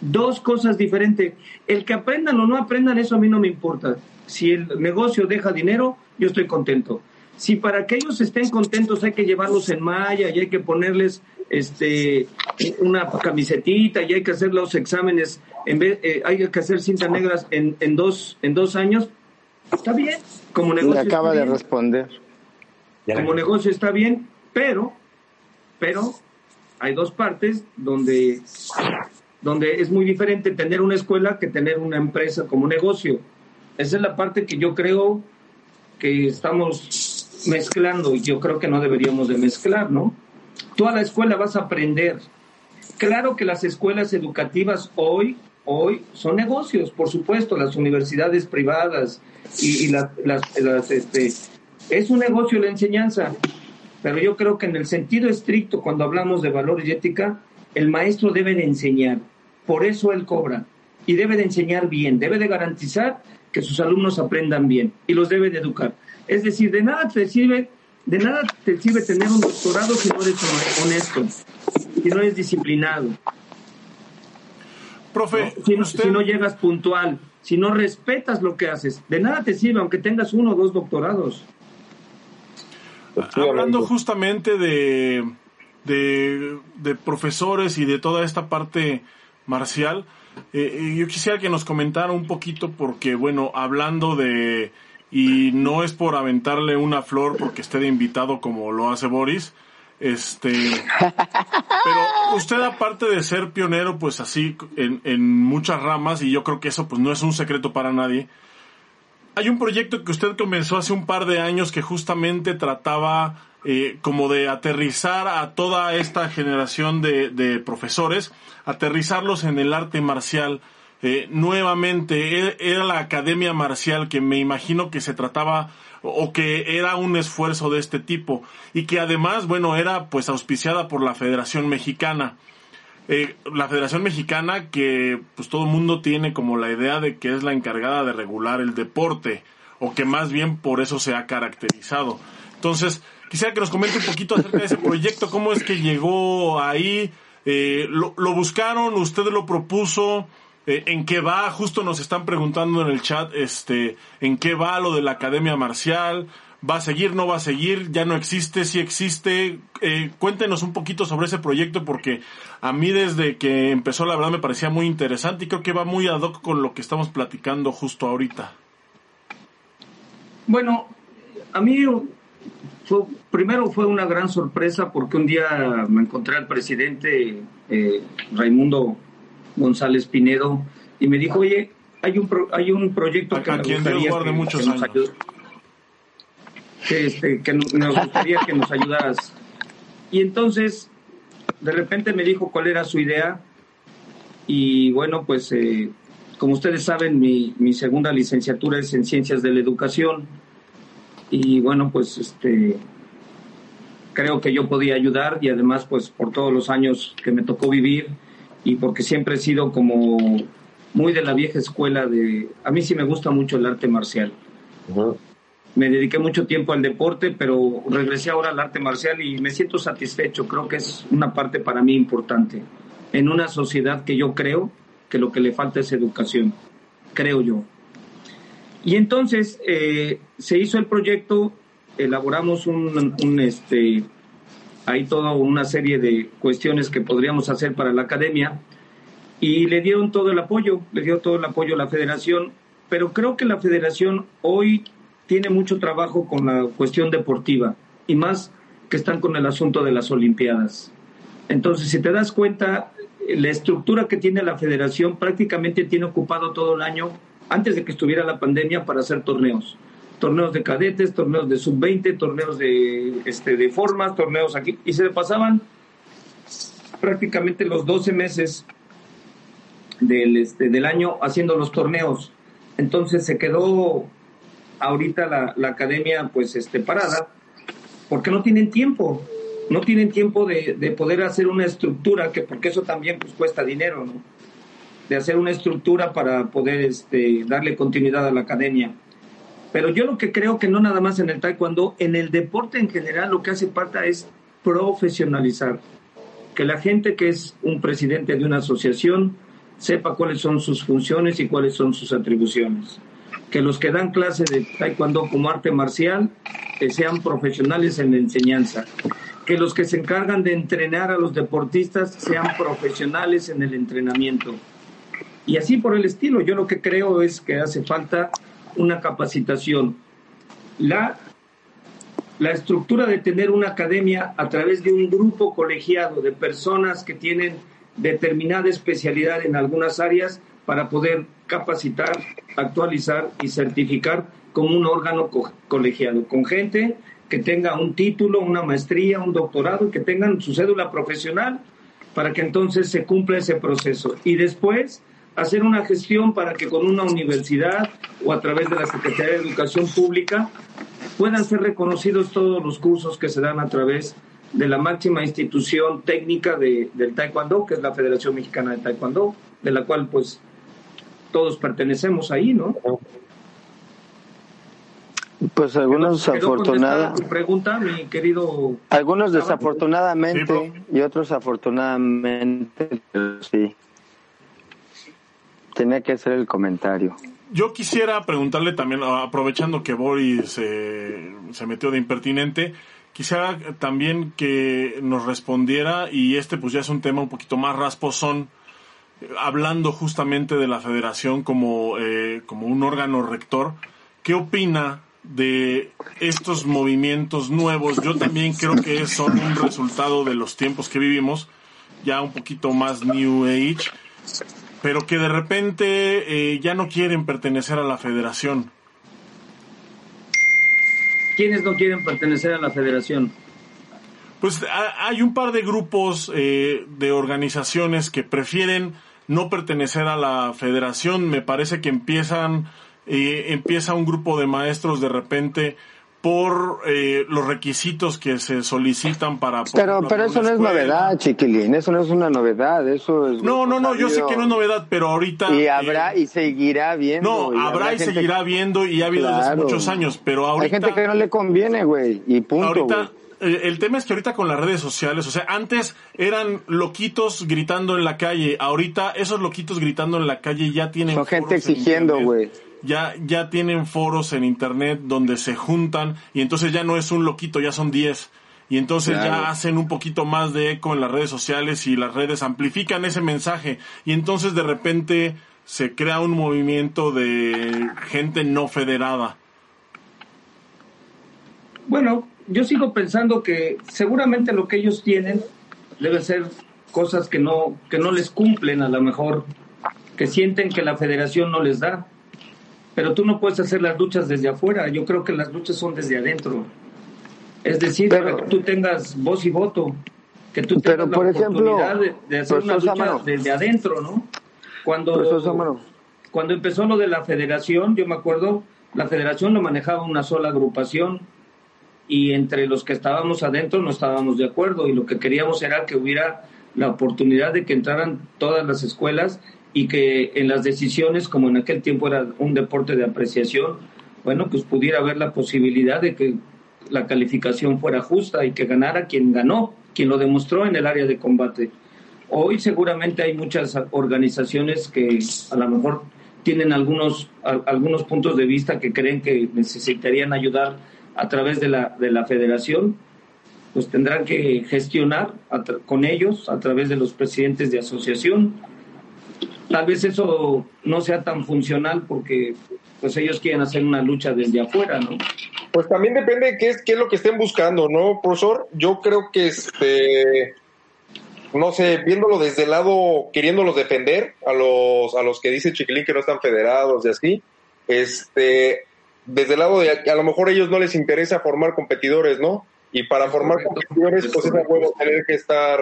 Dos cosas diferentes. El que aprendan o no aprendan, eso a mí no me importa. Si el negocio deja dinero, yo estoy contento. Si para que ellos estén contentos hay que llevarlos en malla y hay que ponerles este una camisetita y hay que hacer los exámenes en vez eh, hay que hacer cintas negras en, en dos en dos años está bien. Como negocio acaba de responder. Como negocio está bien pero pero hay dos partes donde donde es muy diferente tener una escuela que tener una empresa como negocio. Esa es la parte que yo creo que estamos mezclando y yo creo que no deberíamos de mezclar, ¿no? Tú a la escuela vas a aprender. Claro que las escuelas educativas hoy, hoy son negocios, por supuesto, las universidades privadas y, las, este, es un negocio la enseñanza, pero yo creo que en el sentido estricto, cuando hablamos de valor y ética, el maestro debe de enseñar, por eso él cobra, y debe de enseñar bien, debe de garantizar que sus alumnos aprendan bien y los debe de educar. Es decir, de nada te sirve, de nada te sirve tener un doctorado si no eres honesto, si no eres disciplinado. Profe, si, no llegas puntual, si no respetas lo que haces, de nada te sirve aunque tengas uno o dos doctorados. Hablando justamente de, de, de profesores y de toda esta parte marcial, eh, eh, yo quisiera que nos comentara un poquito porque, bueno, hablando de, y no es por aventarle una flor porque esté de invitado como lo hace Boris, este, pero usted aparte de ser pionero, pues así, en, en muchas ramas, y yo creo que eso pues no es un secreto para nadie, hay un proyecto que usted comenzó hace un par de años que justamente trataba eh, como de aterrizar a toda esta generación de, de profesores, aterrizarlos en el arte marcial. Eh, nuevamente, e, era la Academia Marcial que me imagino que se trataba o que era un esfuerzo de este tipo y que además, bueno, era pues auspiciada por la Federación Mexicana. Eh, la Federación Mexicana que pues todo el mundo tiene como la idea de que es la encargada de regular el deporte o que más bien por eso se ha caracterizado. Entonces, Quisiera que nos comente un poquito acerca de ese proyecto, cómo es que llegó ahí, eh, lo, buscaron, usted lo propuso, eh, en qué va, justo nos están preguntando en el chat, este, en qué va lo de la Academia Marcial, va a seguir, no va a seguir, ya no existe, sí existe. Eh, cuéntenos un poquito sobre ese proyecto porque a mí desde que empezó la verdad me parecía muy interesante y creo que va muy ad hoc con lo que estamos platicando justo ahorita. Bueno, a mí primero fue una gran sorpresa porque un día me encontré al presidente eh, Raimundo González Pinedo y me dijo, oye, hay un, hay un proyecto que, me gustaría que, muchos nos que, este, que nos gustaría que nos ayudaras. Y entonces, de repente me dijo cuál era su idea y bueno, pues eh, como ustedes saben, mi, mi segunda licenciatura es en Ciencias de la Educación y bueno, pues este creo que yo podía ayudar y además pues por todos los años que me tocó vivir y porque siempre he sido como muy de la vieja escuela de a mí sí me gusta mucho el arte marcial. Me dediqué mucho tiempo al deporte, pero regresé ahora al arte marcial y me siento satisfecho. Creo que es una parte para mí importante. En una sociedad que yo creo que lo que le falta es educación, creo yo. Y entonces eh, se hizo el proyecto, elaboramos un, un este, hay toda una serie de cuestiones que podríamos hacer para la academia y le dieron todo el apoyo, le dio todo el apoyo a la federación, pero creo que la federación hoy tiene mucho trabajo con la cuestión deportiva y más que están con el asunto de las Olimpiadas. Entonces, si te das cuenta, la estructura que tiene la federación prácticamente tiene ocupado todo el año antes de que estuviera la pandemia para hacer torneos. Torneos de cadetes, torneos de sub-20, torneos de, este, de formas, torneos aquí. Y se pasaban prácticamente los 12 meses del, este, del año haciendo los torneos. Entonces se quedó ahorita la, la, academia pues este, parada porque no tienen tiempo, no tienen tiempo de, de, poder hacer una estructura, que porque eso también pues cuesta dinero, ¿no? De hacer una estructura para poder este, darle continuidad a la academia. Pero yo lo que creo que no nada más en el taekwondo, en el deporte en general lo que hace falta es profesionalizar. Que la gente que es un presidente de una asociación sepa cuáles son sus funciones y cuáles son sus atribuciones. Que los que dan clase de taekwondo como arte marcial sean profesionales en la enseñanza. Que los que se encargan de entrenar a los deportistas sean profesionales en el entrenamiento. Y así por el estilo, yo lo que creo es que hace falta una capacitación. La, la estructura de tener una academia a través de un grupo colegiado de personas que tienen determinada especialidad en algunas áreas para poder capacitar, actualizar y certificar como un órgano colegiado, con gente que tenga un título, una maestría, un doctorado que tengan su cédula profesional para que entonces se cumpla ese proceso. Y después hacer una gestión para que con una universidad o a través de la Secretaría de Educación Pública puedan ser reconocidos todos los cursos que se dan a través de la máxima institución técnica de, del Taekwondo, que es la Federación Mexicana de Taekwondo, de la cual pues todos pertenecemos ahí, ¿no? Pues algunos afortunadamente. pregunta, mi querido. Algunos desafortunadamente y otros afortunadamente, sí. Tenía que hacer el comentario. Yo quisiera preguntarle también, aprovechando que Boris se metió de impertinente, Quisiera también que nos respondiera, y este pues ya es un tema un poquito más rasposón, hablando justamente de la federación como, eh, como un órgano rector, ¿qué opina de estos movimientos nuevos? Yo también creo que son un resultado de los tiempos que vivimos, ya un poquito más New Age, pero que de repente eh, ya no quieren pertenecer a la federación. ¿Quiénes no quieren pertenecer a la federación? Pues hay un par de grupos eh, de organizaciones que prefieren no pertenecer a la federación. Me parece que empiezan, eh, empieza un grupo de maestros de repente por eh, los requisitos que se solicitan para... Pero, pero eso no es novedad, chiquilín, eso no es una novedad, eso es... No, no, no, yo sé que no es novedad, pero ahorita... Y habrá y seguirá viendo. No, habrá y seguirá viendo y ha habido desde muchos años, pero ahorita... Hay gente que no le conviene, güey, y punto. Ahorita, el tema es que ahorita con las redes sociales, o sea, antes eran loquitos gritando en la calle, ahorita esos loquitos gritando en la calle ya tienen... Son gente exigiendo, güey ya, ya tienen foros en internet donde se juntan y entonces ya no es un loquito, ya son 10. Y entonces ya hacen un poquito más de eco en las redes sociales y las redes amplifican ese mensaje. Y entonces de repente se crea un movimiento de gente no federada. Bueno, yo sigo pensando que seguramente lo que ellos tienen debe ser cosas que no, que no les cumplen a lo mejor, que sienten que la federación no les da pero tú no puedes hacer las luchas desde afuera. Yo creo que las luchas son desde adentro. Es decir, que tú tengas voz y voto, que tú tengas la oportunidad de, hacer una lucha desde adentro, ¿no? Cuando, cuando empezó lo de la federación, yo me acuerdo, la federación lo manejaba una sola agrupación y entre los que estábamos adentro no estábamos de acuerdo y lo que queríamos era que hubiera la oportunidad de que entraran todas las escuelas y que en las decisiones, como en aquel tiempo era un deporte de apreciación, bueno, pues pudiera haber la posibilidad de que la calificación fuera justa y que ganara quien ganó, quien lo demostró en el área de combate. Hoy seguramente hay muchas organizaciones que a lo mejor tienen algunos, algunos puntos de vista que creen que necesitarían ayudar a través de la, de la federación, pues tendrán que gestionar con ellos a través de los presidentes de asociación. Tal vez eso no sea tan funcional porque pues ellos quieren hacer una lucha desde afuera, ¿no? Pues también depende de qué es, qué es lo que estén buscando, ¿no, profesor? Yo creo que este no sé, viéndolo desde el lado, queriéndolos defender a los, a los que dice Chiquilín que no están federados y así, este, desde el lado de a lo mejor a ellos no les interesa formar competidores, ¿no? Y para formar competidores, pues es bueno tener que estar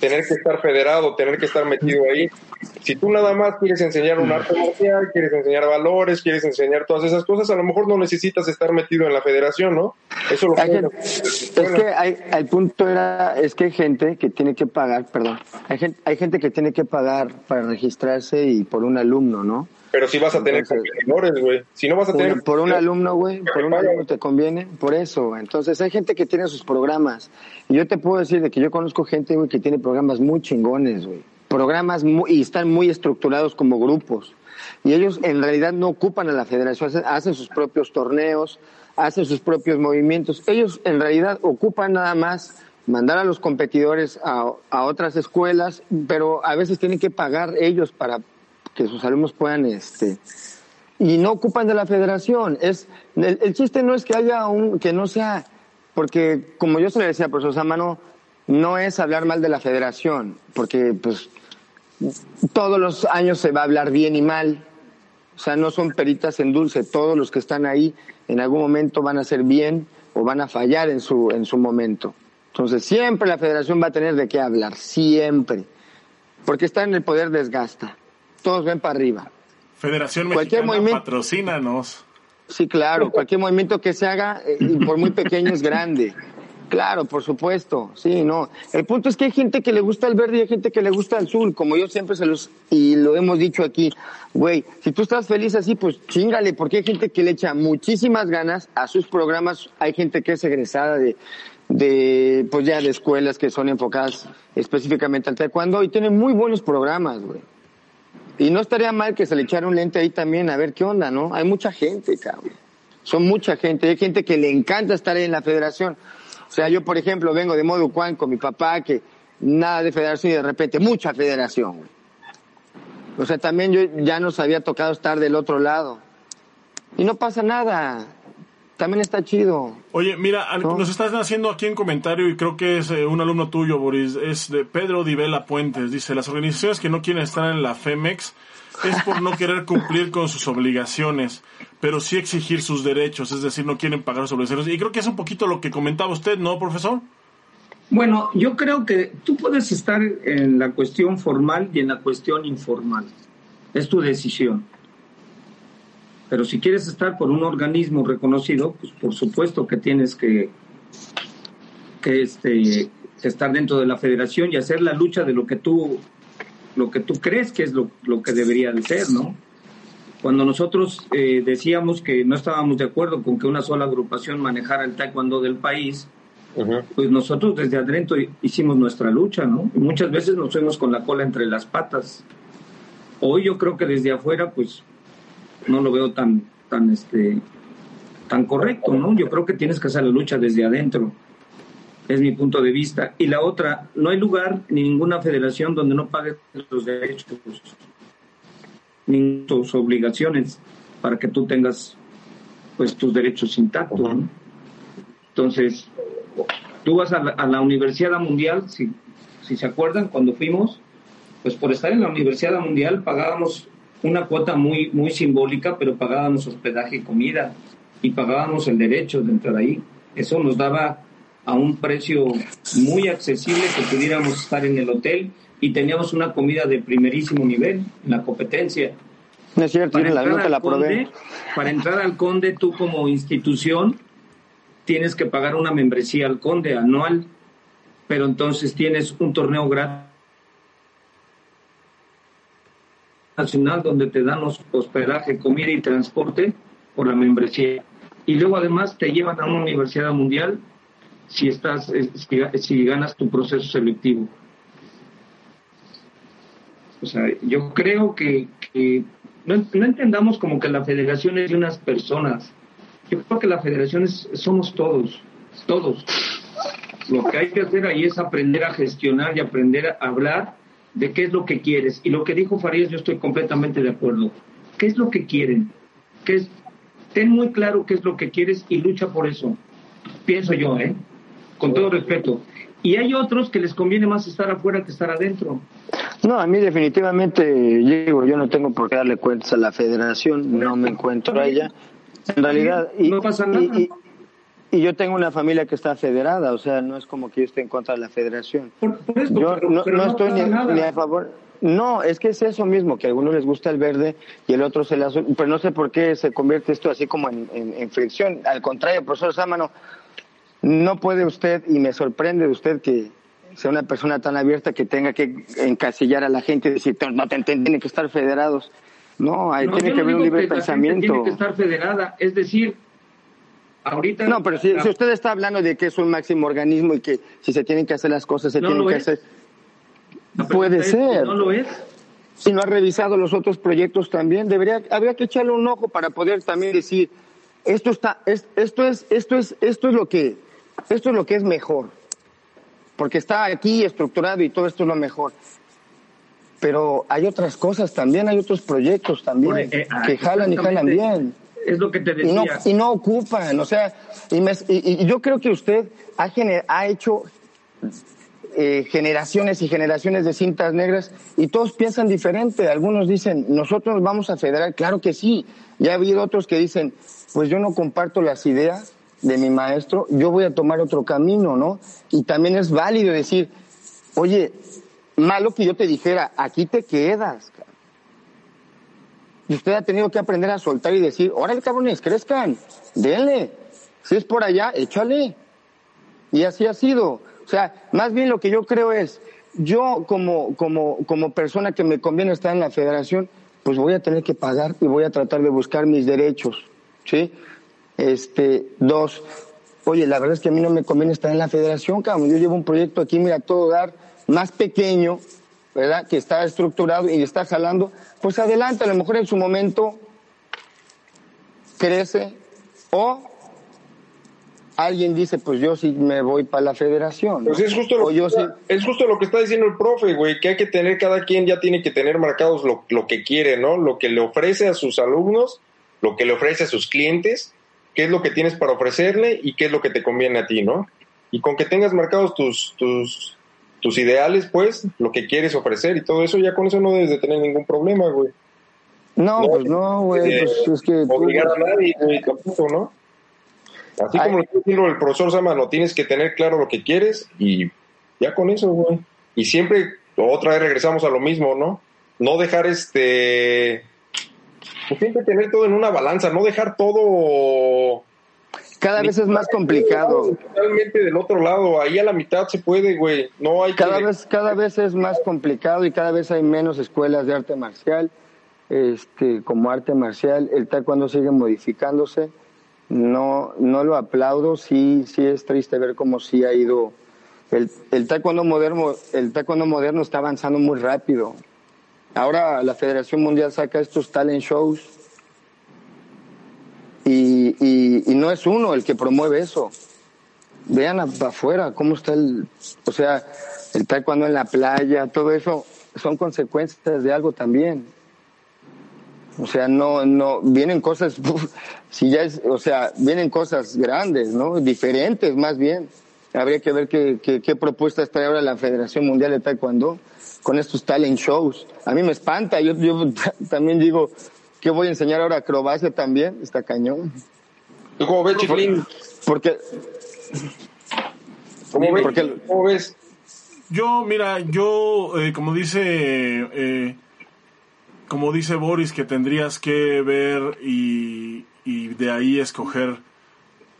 tener que estar federado, tener que estar metido ahí. Si tú nada más quieres enseñar un arte marcial, quieres enseñar valores, quieres enseñar todas esas cosas, a lo mejor no necesitas estar metido en la federación, ¿no? Eso lo hay Es que hay, el punto era, es que hay gente que tiene que pagar, perdón, hay gente, hay gente que tiene que pagar para registrarse y por un alumno, ¿no? Pero si vas a tener competidores, güey. Si no vas a tener... Por, un alumno, güey, por un alumno te conviene, por eso. Entonces hay gente que tiene sus programas. Y yo te puedo decir de que yo conozco gente, güey, que tiene programas muy chingones, güey. Programas muy, y están muy estructurados como grupos. Y ellos en realidad no ocupan a la federación, hacen sus propios torneos, hacen sus propios movimientos. Ellos en realidad ocupan nada más mandar a los competidores a, a otras escuelas, pero a veces tienen que pagar ellos para que sus alumnos puedan, este, y no ocupan de la federación. Es, el, chiste no es que haya un, que no sea, porque como yo se le decía profesor Samano, no es hablar mal de la federación, porque pues todos los años se va a hablar bien y mal. O sea, no son peritas en dulce, todos los que están ahí en algún momento van a ser bien o van a fallar en su, en su momento. Entonces, siempre la federación va a tener de qué hablar, siempre. Porque estar en el poder desgasta todos ven para arriba. Federación Mexicana, movimiento, patrocínanos. Sí, claro, cualquier movimiento que se haga, eh, por muy pequeño, es grande. Claro, por supuesto, sí, no. El punto es que hay gente que le gusta el verde y hay gente que le gusta el azul, como yo siempre se los, y lo hemos dicho aquí, güey, si tú estás feliz así, pues chingale, porque hay gente que le echa muchísimas ganas a sus programas, hay gente que es egresada de, de, pues ya de escuelas que son enfocadas específicamente al taekwondo y tienen muy buenos programas, güey. Y no estaría mal que se le echara un lente ahí también a ver qué onda, ¿no? Hay mucha gente, cabrón. Son mucha gente. Hay gente que le encanta estar ahí en la federación. O sea, yo, por ejemplo, vengo de modo Juan con mi papá, que nada de federación y de repente mucha federación. O sea, también yo ya nos había tocado estar del otro lado. Y no pasa nada también está chido. Oye, mira, nos estás haciendo aquí en comentario y creo que es eh, un alumno tuyo, Boris, es de Pedro Divela Puentes. Dice, las organizaciones que no quieren estar en la FEMEX es por no querer cumplir con sus obligaciones, pero sí exigir sus derechos, es decir, no quieren pagar sus obligaciones. Y creo que es un poquito lo que comentaba usted, ¿no, profesor? Bueno, yo creo que tú puedes estar en la cuestión formal y en la cuestión informal. Es tu decisión. Pero si quieres estar por un organismo reconocido, pues por supuesto que tienes que, que, este, estar dentro de la federación y hacer la lucha de lo que tú, lo que tú crees que es lo, que debería de ser, ¿no? Cuando nosotros eh, decíamos que no estábamos de acuerdo con que una sola agrupación manejara el taekwondo del país, pues nosotros desde adentro hicimos nuestra lucha, ¿no? Y muchas veces nos fuimos con la cola entre las patas. Hoy yo creo que desde afuera, pues no lo veo tan, tan, este, tan correcto, ¿no? Yo creo que tienes que hacer la lucha desde adentro. Es mi punto de vista. Y la otra, no hay lugar ni ninguna federación donde no pagues los derechos ni tus obligaciones para que tú tengas pues tus derechos intactos. Entonces, tú vas a la, a la Universidad Mundial, si, si se acuerdan, cuando fuimos, pues por estar en la Universidad Mundial pagábamos una cuota muy, muy simbólica, pero pagábamos hospedaje y comida y pagábamos el derecho de entrar ahí. Eso nos daba a un precio muy accesible que pudiéramos estar en el hotel y teníamos una comida de primerísimo nivel en la competencia. No es cierto, para, la, entrar la conde, para entrar al Conde, tú como institución tienes que pagar una membresía al Conde anual, pero entonces tienes un torneo gratis nacional donde te dan hospedaje, comida y transporte por la membresía. Y luego además te llevan a una universidad mundial si, estás, eh, si, ganas tu proceso selectivo. O sea, yo creo que, no, entendamos como que la federación es de unas personas. Yo creo que la federación es, somos todos, todos. Lo que hay que hacer ahí es aprender a gestionar y aprender a hablar de qué es lo que quieres. Y lo que dijo Farías, yo estoy completamente de acuerdo. ¿Qué es lo que quieren? ¿Qué es? Ten muy claro qué es lo que quieres y lucha por eso. Pienso yo, ¿eh? Con todo respeto. Y hay otros que les conviene más estar afuera que estar adentro. No, a mí definitivamente, digo, yo no tengo por qué darle cuentas a la federación, no me encuentro allá. En realidad, y, no pasa nada. Y, yo tengo una familia que está federada, o sea, no es como que yo esté en contra de la federación. yo no, estoy ni, a favor. No, es que es eso mismo, que a algunos les gusta el verde y el otro se le azul, pero no sé por qué se convierte esto así como en, fricción. Al contrario, profesor Sámano, no puede usted, y me sorprende de usted que sea una persona tan abierta que tenga que encasillar a la gente y decir, no, tienen que estar federados. No, ahí tiene que haber un libre pensamiento. Tiene que estar federada, es decir, ahorita... No, pero si, usted está hablando de que es un máximo organismo y que si se tienen que hacer las cosas, se tienen que hacer... Puede ser. No lo es. Si no ha revisado los otros proyectos también, debería, habría que echarle un ojo para poder también decir, esto está, esto es, esto es, esto es lo que, esto es lo que es mejor. Porque está aquí estructurado y todo esto es lo mejor. Pero hay otras cosas también, hay otros proyectos también eh, ah, que jalan y jalan bien. Es lo que te decía. Y no, ocupan, o sea, y, yo creo que usted ha, ha hecho eh, generaciones y generaciones de cintas negras y todos piensan diferente. Algunos dicen, nosotros vamos a federar, claro que sí. Ya ha habido otros que dicen, pues yo no comparto las ideas de mi maestro, yo voy a tomar otro camino, ¿no? Y también es válido decir, oye, malo que yo te dijera, aquí te quedas. Y usted ha tenido que aprender a soltar y decir, órale cabrones, crezcan, denle. Si es por allá, échale. Y así ha sido. O sea, más bien lo que yo creo es, yo como, como, como persona que me conviene estar en la federación, pues voy a tener que pagar y voy a tratar de buscar mis derechos, ¿sí? Este, dos, oye, la verdad es que a mí no me conviene estar en la federación, cabrón. Yo llevo un proyecto aquí, mira, todo dar, más pequeño, ¿verdad? Que está estructurado y está jalando. Pues adelante, a lo mejor en su momento crece o alguien dice, pues yo sí me voy para la federación. Pues es justo, lo que está, es justo lo que está diciendo el profe, güey, que hay que tener, cada quien ya tiene que tener marcados lo, lo que quiere, ¿no? Lo que le ofrece a sus alumnos, lo que le ofrece a sus clientes qué es lo que tienes para ofrecerle y qué es lo que te conviene a ti, ¿no? Y con que tengas marcados tus, tus, tus ideales, pues, lo que quieres ofrecer y todo eso, ya con eso no debes de tener ningún problema, güey. No, pues no, güey, pues es que... Obligar a nadie, güey, tampoco, ¿no? Así como lo está diciendo el profesor Sama, tienes que tener claro lo que quieres y ya con eso, güey. Y siempre, otra vez regresamos a lo mismo, ¿no? No dejar este pues siempre tener todo en una balanza, no dejar todo... Cada vez es más complicado. Totalmente del otro lado, ahí a la mitad se puede, güey. No hay cada vez cada vez es más complicado y cada vez hay menos escuelas de arte marcial. Este, como arte marcial, el taekwondo sigue modificándose. No no lo aplaudo, sí sí es triste ver cómo sí ha ido el, el taekwondo moderno, el taekwondo moderno está avanzando muy rápido. Ahora la Federación Mundial saca estos talent shows y, y, no es uno el que promueve eso. Vean afuera cómo está el, o sea, el taekwondo en la playa, todo eso son consecuencias de algo también. O sea, no, no, vienen cosas, si ya es, o sea, vienen cosas grandes, ¿no? Diferentes más bien. Habría que ver qué, qué, qué propuestas trae ahora la Federación Mundial de Taekwondo con estos talent shows. A mí me espanta, yo, yo también digo, ¿qué voy a enseñar ahora? Acrobacia también, está cañón. cómo ves, Chiflín? Porque... ¿Cómo, ves? Porque, ¿Cómo ves? Yo, mira, yo, eh, como dice, eh, como dice Boris, que tendrías que ver y, y de ahí escoger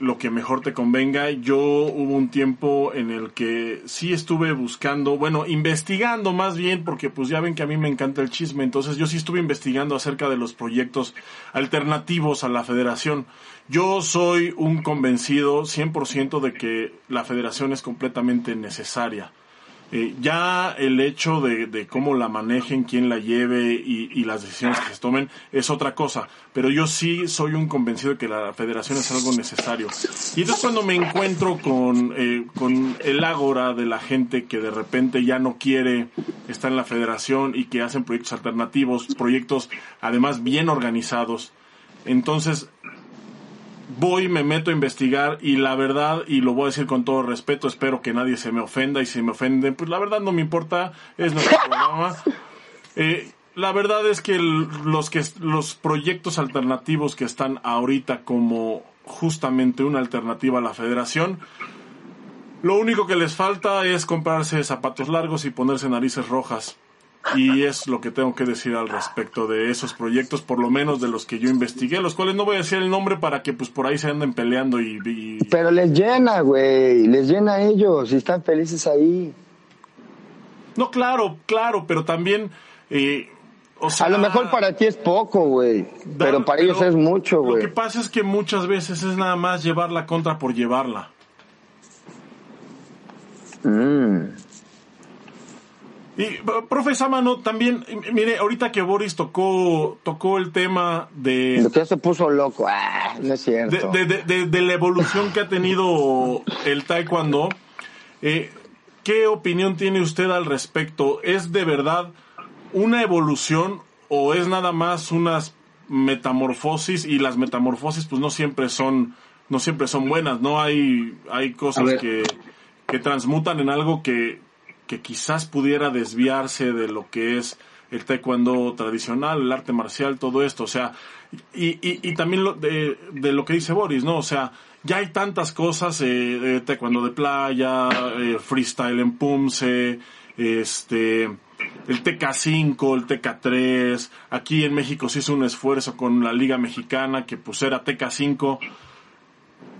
lo que mejor te convenga. Yo hubo un tiempo en el que sí estuve buscando, bueno, investigando más bien, porque pues ya ven que a mí me encanta el chisme, entonces yo sí estuve investigando acerca de los proyectos alternativos a la federación. Yo soy un convencido 100% de que la federación es completamente necesaria. Eh, ya el hecho de, cómo la manejen, quién la lleve y, las decisiones que se tomen es otra cosa. Pero yo sí soy un convencido de que la federación es algo necesario. Y entonces cuando me encuentro con, eh, con el ágora de la gente que de repente ya no quiere estar en la federación y que hacen proyectos alternativos, proyectos además bien organizados, entonces voy, me meto a investigar y la verdad, y lo voy a decir con todo respeto, espero que nadie se me ofenda y si me ofenden, pues la verdad no me importa, es nuestro programa. Eh, la verdad es que los que los proyectos alternativos que están ahorita como justamente una alternativa a la federación, lo único que les falta es comprarse zapatos largos y ponerse narices rojas. Y es lo que tengo que decir al respecto de esos proyectos, por lo menos de los que yo investigué, los cuales no voy a decir el nombre para que pues por ahí se anden peleando y... Pero les llena, güey, les llena a ellos y están felices ahí. No, claro, claro, pero también... Eh, o sea, a lo mejor para ti es poco, güey, pero para ellos es mucho, güey. Lo que pasa es que muchas veces es nada más llevar la contra por llevarla. Mm. Y, profe Samano, también, mire, ahorita que Boris tocó, tocó el tema de... Lo que se puso loco, ah, no es cierto. De, la evolución que ha tenido el taekwondo, eh, ¿qué opinión tiene usted al respecto? ¿Es de verdad una evolución o es nada más unas metamorfosis y las metamorfosis pues no siempre son no siempre son buenas no hay hay cosas que, que transmutan en algo que que quizás pudiera desviarse de lo que es el taekwondo tradicional, el arte marcial, todo esto, o sea, y, y, también lo, de, lo que dice Boris, ¿no? O sea, ya hay tantas cosas, eh, taekwondo de playa, eh, freestyle en Pumse, este, el TK5, el TK3, aquí en México se hizo un esfuerzo con la Liga Mexicana que pues era TK5.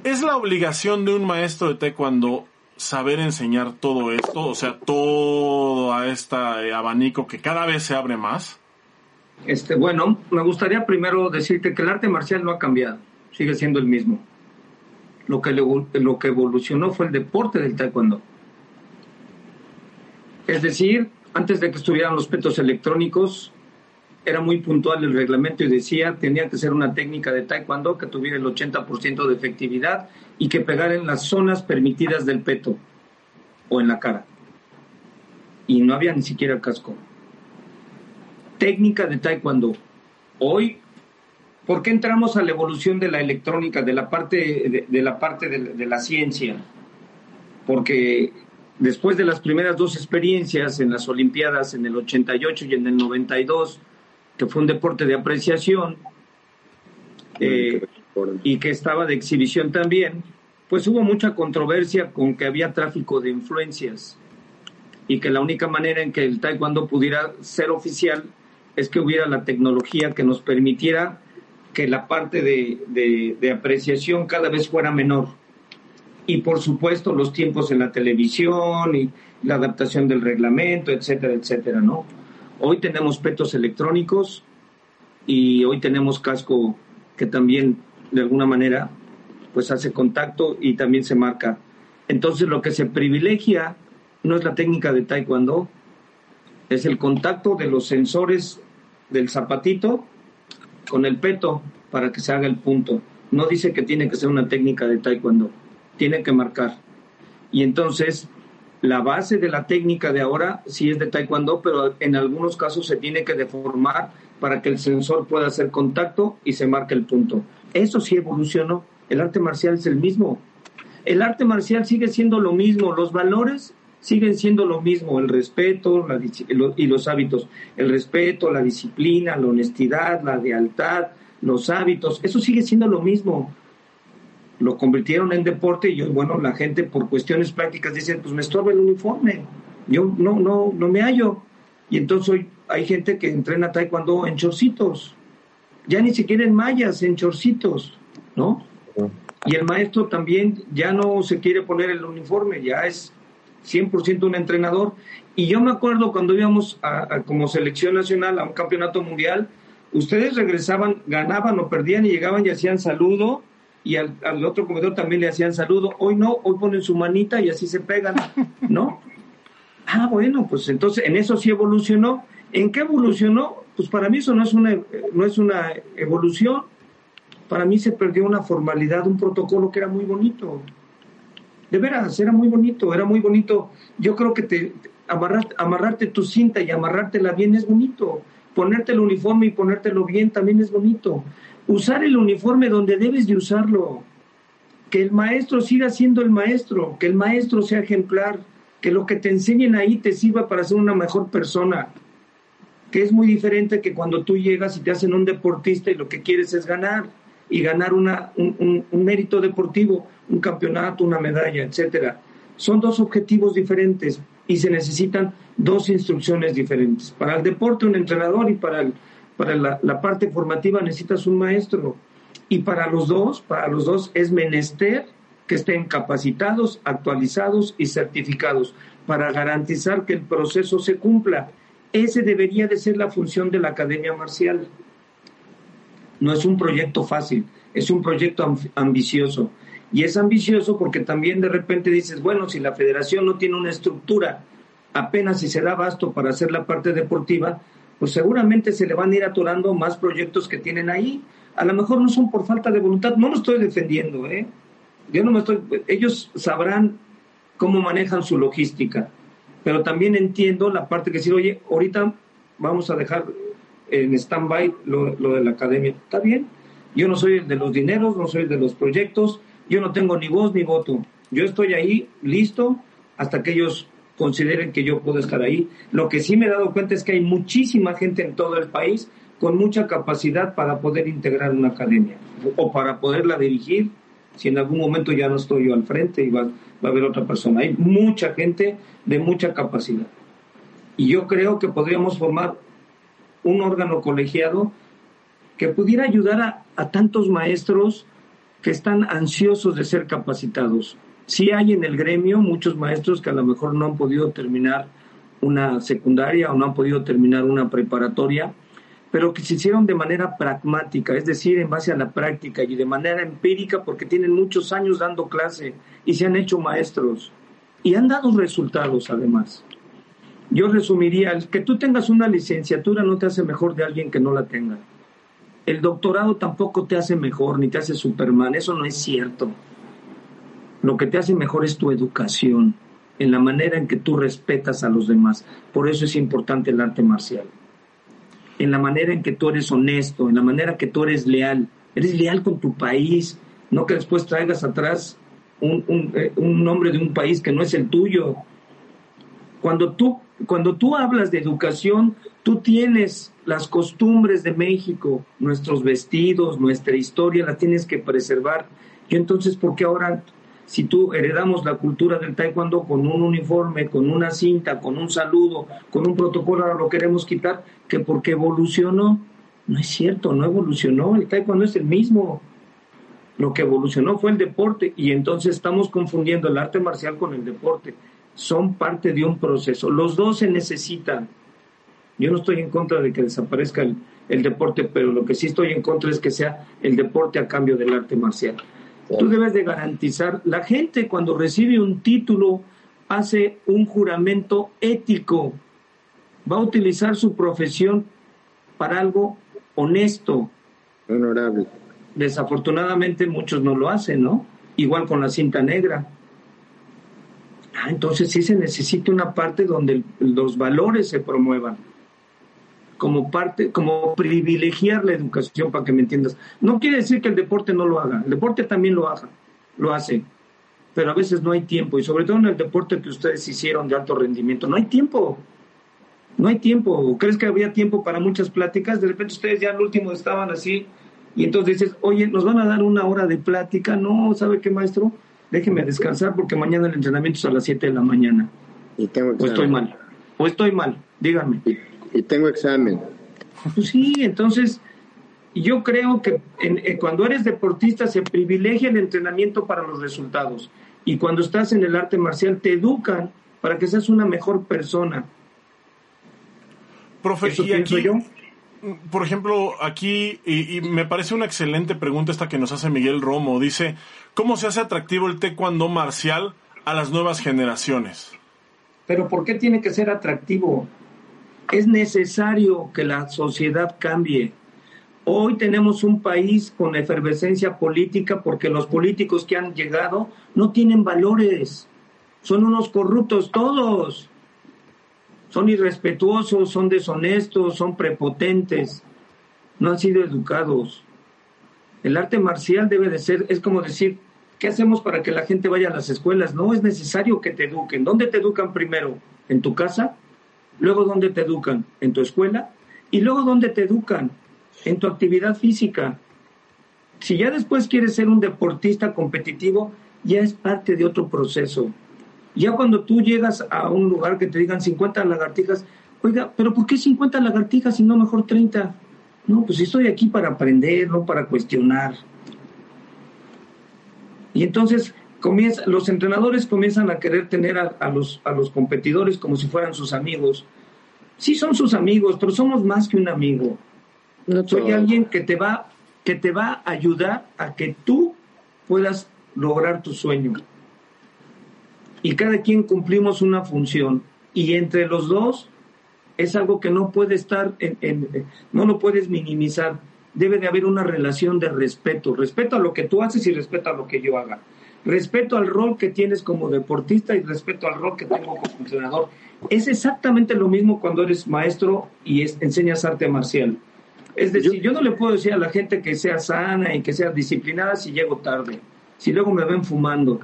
Es la obligación de un maestro de taekwondo saber enseñar todo esto, o sea, todo a este abanico que cada vez se abre más? Este, bueno, me gustaría primero decirte que el arte marcial no ha cambiado, sigue siendo el mismo. Lo que, lo que evolucionó fue el deporte del taekwondo. Es decir, antes de que estuvieran los petos electrónicos, era muy puntual el reglamento y decía tenía que ser una técnica de taekwondo que tuviera el 80% de efectividad y que pegara en las zonas permitidas del peto o en la cara. Y no había ni siquiera el casco. Técnica de taekwondo. Hoy, ¿por qué entramos a la evolución de la electrónica, de la parte de, la, parte de la ciencia? Porque después de las primeras dos experiencias en las Olimpiadas en el 88 y en el 92, que fue un deporte de apreciación eh, y que estaba de exhibición también, pues hubo mucha controversia con que había tráfico de influencias y que la única manera en que el taekwondo pudiera ser oficial es que hubiera la tecnología que nos permitiera que la parte de, de apreciación cada vez fuera menor. Y por supuesto los tiempos en la televisión y la adaptación del reglamento, etcétera, etcétera, ¿no? Hoy tenemos petos electrónicos y hoy tenemos casco que también de alguna manera pues hace contacto y también se marca. Entonces lo que se privilegia no es la técnica de taekwondo, es el contacto de los sensores del zapatito con el peto para que se haga el punto. No dice que tiene que ser una técnica de taekwondo, tiene que marcar. Y entonces la base de la técnica de ahora sí es de taekwondo, pero en algunos casos se tiene que deformar para que el sensor pueda hacer contacto y se marque el punto. Eso sí evolucionó. El arte marcial es el mismo. El arte marcial sigue siendo lo mismo. Los valores siguen siendo lo mismo. El respeto y los hábitos. El respeto, la disciplina, la honestidad, la lealtad, los hábitos. Eso sigue siendo lo mismo lo convirtieron en deporte y yo, bueno, la gente por cuestiones prácticas dice, pues me estorba el uniforme, yo no, no, no me hallo. Y entonces hoy hay gente que entrena taekwondo en chorcitos, ya ni siquiera en mallas, en chorcitos, ¿no? Y el maestro también ya no se quiere poner el uniforme, ya es 100% un entrenador. Y yo me acuerdo cuando íbamos a, como selección nacional a un campeonato mundial, ustedes regresaban, ganaban o perdían y llegaban y hacían saludo y al, al, otro comedor también le hacían saludo. Hoy no, hoy ponen su manita y así se pegan, ¿no? Ah, bueno, pues entonces en eso sí evolucionó. ¿En qué evolucionó? Pues para mí eso no es una, no es una evolución. Para mí se perdió una formalidad, un protocolo que era muy bonito. De veras, era muy bonito, era muy bonito. Yo creo que te, amarrarte tu cinta y amarrártela bien es bonito. Ponerte el uniforme y ponértelo bien también es bonito. Usar el uniforme donde debes de usarlo. Que el maestro siga siendo el maestro, que el maestro sea ejemplar, que lo que te enseñen ahí te sirva para ser una mejor persona. Que es muy diferente que cuando tú llegas y te hacen un deportista y lo que quieres es ganar y ganar una, un, un mérito deportivo, un campeonato, una medalla, etcétera. Son dos objetivos diferentes y se necesitan dos instrucciones diferentes. Para el deporte un entrenador y para, el, para la, parte formativa necesitas un maestro. Y para los dos, para los dos es menester que estén capacitados, actualizados y certificados para garantizar que el proceso se cumpla. Ese debería de ser la función de la Academia Marcial. No es un proyecto fácil, es un proyecto ambicioso. Y es ambicioso porque también de repente dices, bueno, si la federación no tiene una estructura, apenas si se da basto para hacer la parte deportiva, pues seguramente se le van a ir atorando más proyectos que tienen ahí. A lo mejor no son por falta de voluntad, no lo estoy defendiendo, ¿eh? Yo no me estoy, ellos sabrán cómo manejan su logística, pero también entiendo la parte que decir, oye, ahorita vamos a dejar en stand-by lo, lo de la academia. Está bien, yo no soy el de los dineros, no soy el de los proyectos, yo no tengo ni voz ni voto. Yo estoy ahí listo hasta que ellos consideren que yo puedo estar ahí. Lo que sí me he dado cuenta es que hay muchísima gente en todo el país con mucha capacidad para poder integrar una academia o para poderla dirigir si en algún momento ya no estoy yo al frente y va, va a haber otra persona. Hay mucha gente de mucha capacidad. Y yo creo que podríamos formar un órgano colegiado que pudiera ayudar a, a tantos maestros que están ansiosos de ser capacitados. Sí hay en el gremio muchos maestros que a lo mejor no han podido terminar una secundaria o no han podido terminar una preparatoria, pero que se hicieron de manera pragmática, es decir, en base a la práctica y de manera empírica porque tienen muchos años dando clase y se han hecho maestros y han dado resultados además. Yo resumiría, que tú tengas una licenciatura no te hace mejor de alguien que no la tenga. El doctorado tampoco te hace mejor ni te hace Superman, eso no es cierto. Lo que te hace mejor es tu educación, en la manera en que tú respetas a los demás. Por eso es importante el arte marcial. En la manera en que tú eres honesto, en la manera en que tú eres leal. Eres leal con tu país, no que después traigas atrás un, eh, un nombre de un país que no es el tuyo. Cuando tú, cuando tú hablas de educación, tú tienes las costumbres de México, nuestros vestidos, nuestra historia, la tienes que preservar. Y entonces, ¿por qué ahora, si tú heredamos la cultura del taekwondo con un uniforme, con una cinta, con un saludo, con un protocolo, ahora lo queremos quitar? Que porque evolucionó. No es cierto, no evolucionó. El taekwondo es el mismo. Lo que evolucionó fue el deporte y entonces estamos confundiendo el arte marcial con el deporte. Son parte de un proceso. Los dos se necesitan yo no estoy en contra de que desaparezca el, el, deporte, pero lo que sí estoy en contra es que sea el deporte a cambio del arte marcial. Tú debes de garantizar, la gente cuando recibe un título hace un juramento ético, va a utilizar su profesión para algo honesto. Honorable. Desafortunadamente muchos no lo hacen, ¿no? Igual con la cinta negra. Ah, entonces sí se necesita una parte donde los valores se promuevan como parte, como privilegiar la educación, para que me entiendas. No quiere decir que el deporte no lo haga, el deporte también lo haga, lo hace, pero a veces no hay tiempo, y sobre todo en el deporte que ustedes hicieron de alto rendimiento, no hay tiempo, no hay tiempo. ¿Crees que había tiempo para muchas pláticas? De repente ustedes ya al último estaban así, y entonces dices, oye, nos van a dar una hora de plática, no, ¿sabe qué, maestro? Déjeme descansar porque mañana el entrenamiento es a las 7 de la mañana. Y tengo o estoy mal, o estoy mal, díganme y tengo examen. Pues sí, entonces yo creo que eh, cuando eres deportista se privilegia el entrenamiento para los resultados. Y cuando estás en el arte marcial te educan para que seas una mejor persona. Profe, y aquí, yo. por ejemplo, aquí, y, me parece una excelente pregunta esta que nos hace Miguel Romo, dice, ¿cómo se hace atractivo el taekwondo marcial a las nuevas generaciones? Pero ¿por qué tiene que ser atractivo? Es necesario que la sociedad cambie. Hoy tenemos un país con efervescencia política porque los políticos que han llegado no tienen valores. Son unos corruptos todos son irrespetuosos, son deshonestos, son prepotentes, no han sido educados. El arte marcial debe de ser, es como decir, ¿qué hacemos para que la gente vaya a las escuelas? No es necesario que te eduquen. ¿Dónde te educan primero? ¿En tu casa? Luego, ¿dónde te educan? ¿En tu escuela? Y luego, ¿dónde te educan? En tu actividad física. Si ya después quieres ser un deportista competitivo, ya es parte de otro proceso. Ya cuando tú llegas a un lugar que te digan 50 lagartijas, oiga, pero ¿por qué 50 lagartijas y no mejor 30? No, pues estoy aquí para aprender, no para cuestionar. Y entonces comienza, los entrenadores comienzan a querer tener a, los, a los competidores como si fueran sus amigos. Sí son sus amigos, pero somos más que un amigo. Soy alguien que te va que te va a ayudar a que tú puedas lograr tu sueño y cada quien cumplimos una función y entre los dos es algo que no puede estar, en, no lo puedes minimizar. Debe de haber una relación de respeto, respeto a lo que tú haces y respeto a lo que yo haga. Respeto al rol que tienes como deportista y respeto al rol que tengo como entrenador. Es exactamente lo mismo cuando eres maestro y enseñas arte marcial. Es decir, yo no le puedo decir a la gente que sea sana y que sea disciplinada si llego tarde, si luego me ven fumando,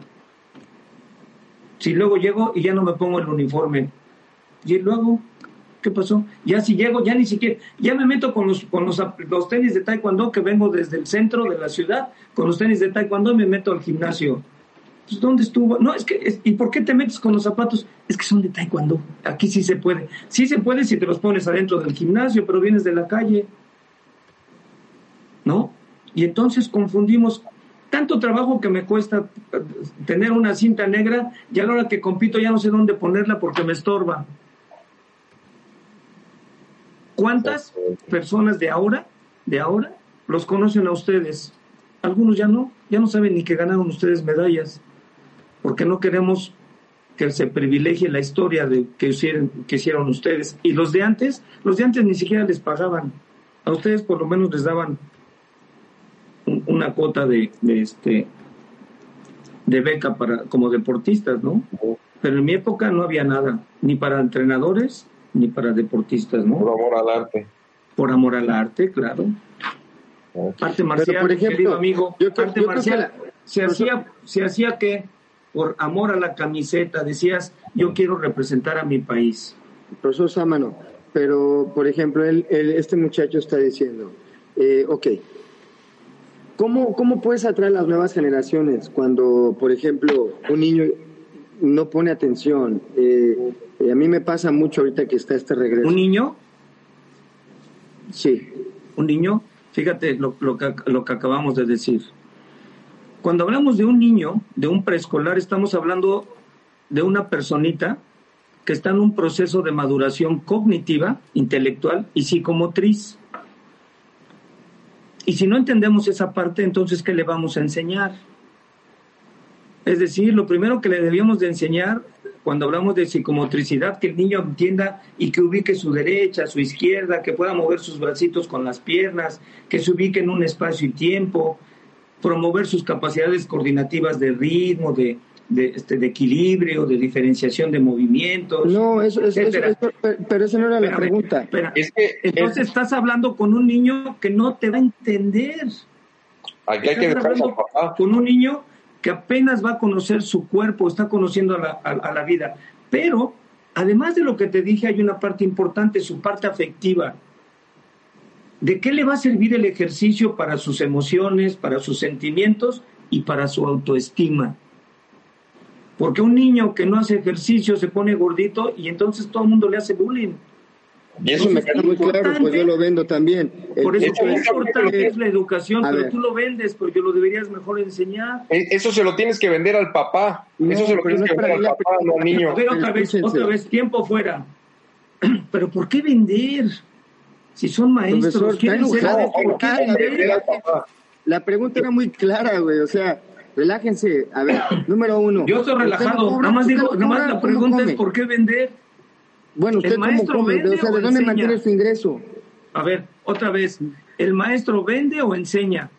si luego llego y ya no me pongo el uniforme. Y luego, ¿qué pasó? Ya si llego, ya ni siquiera, ya me meto con los, con los, los tenis de taekwondo que vengo desde el centro de la ciudad, con los tenis de taekwondo me meto al gimnasio. Pues, ¿dónde estuvo? No, es que, ¿y por qué te metes con los zapatos? Es que son de taekwondo. Aquí sí se puede. Sí se puede si te los pones adentro del gimnasio, pero vienes de la calle. ¿No? Y entonces confundimos tanto trabajo que me cuesta eh, tener una cinta negra y a la hora que compito ya no sé dónde ponerla porque me estorba. ¿Cuántas personas de ahora, de ahora, los conocen a ustedes? Algunos ya no, ya no saben ni que ganaron ustedes medallas, porque no queremos que se privilegie la historia de que hicieron, que hicieron ustedes. Y los de antes, los de antes ni siquiera les pagaban. A ustedes por lo menos les daban una cuota de, este de beca para como deportistas, ¿no? Pero en mi época no había nada, ni para entrenadores ni para deportistas, ¿no? Por amor al arte. Por amor al arte, claro. Arte marcial, por ejemplo, querido amigo, arte marcial se hacía se hacía que por amor a la camiseta decías, yo quiero representar a mi país. Profesor Sámano, pero por ejemplo, él, este muchacho está diciendo, eh, ok, ¿Cómo, ¿Cómo puedes atraer a las nuevas generaciones cuando, por ejemplo, un niño no pone atención? Eh, eh, a mí me pasa mucho ahorita que está este regreso. ¿Un niño? Sí. ¿Un niño? Fíjate lo, lo, que, lo que acabamos de decir. Cuando hablamos de un niño, de un preescolar, estamos hablando de una personita que está en un proceso de maduración cognitiva, intelectual y psicomotriz. Y si no entendemos esa parte, entonces, ¿qué le vamos a enseñar? Es decir, lo primero que le debíamos de enseñar cuando hablamos de psicomotricidad, que el niño entienda y que ubique su derecha, su izquierda, que pueda mover sus bracitos con las piernas, que se ubique en un espacio y tiempo, promover sus capacidades coordinativas de ritmo, de, de, este, de equilibrio, de diferenciación de movimientos. No, eso, eso, pero esa no era la pregunta. Es que, Entonces estás hablando con un niño que no te va a entender. Aquí hay que Con un niño que apenas va a conocer su cuerpo, está conociendo a la, a la vida. Pero, además de lo que te dije, hay una parte importante, su parte afectiva. ¿De qué le va a servir el ejercicio para sus emociones, para sus sentimientos y para su autoestima? Porque un niño que no hace ejercicio se pone gordito y entonces todo el mundo le hace bullying. Y eso me queda muy claro, pues yo lo vendo también. Por eso es importante es la educación, pero tú lo vendes porque lo deberías mejor enseñar. Eso se lo tienes que vender al papá. eso se lo tienes que vender al papá, no al niño. otra vez, otra vez, tiempo fuera. Pero ¿por qué vender? Si son maestros, quieren ser, ¿por qué vender? La pregunta era muy clara, güey. O sea, relájense. A ver, número uno. Yo estoy relajado. nada más digo, nada más la pregunta es ¿por qué vender? Bueno, usted cómo come, o sea, ¿de dónde mantiene su ingreso? A ver, otra vez, ¿el maestro vende o enseña?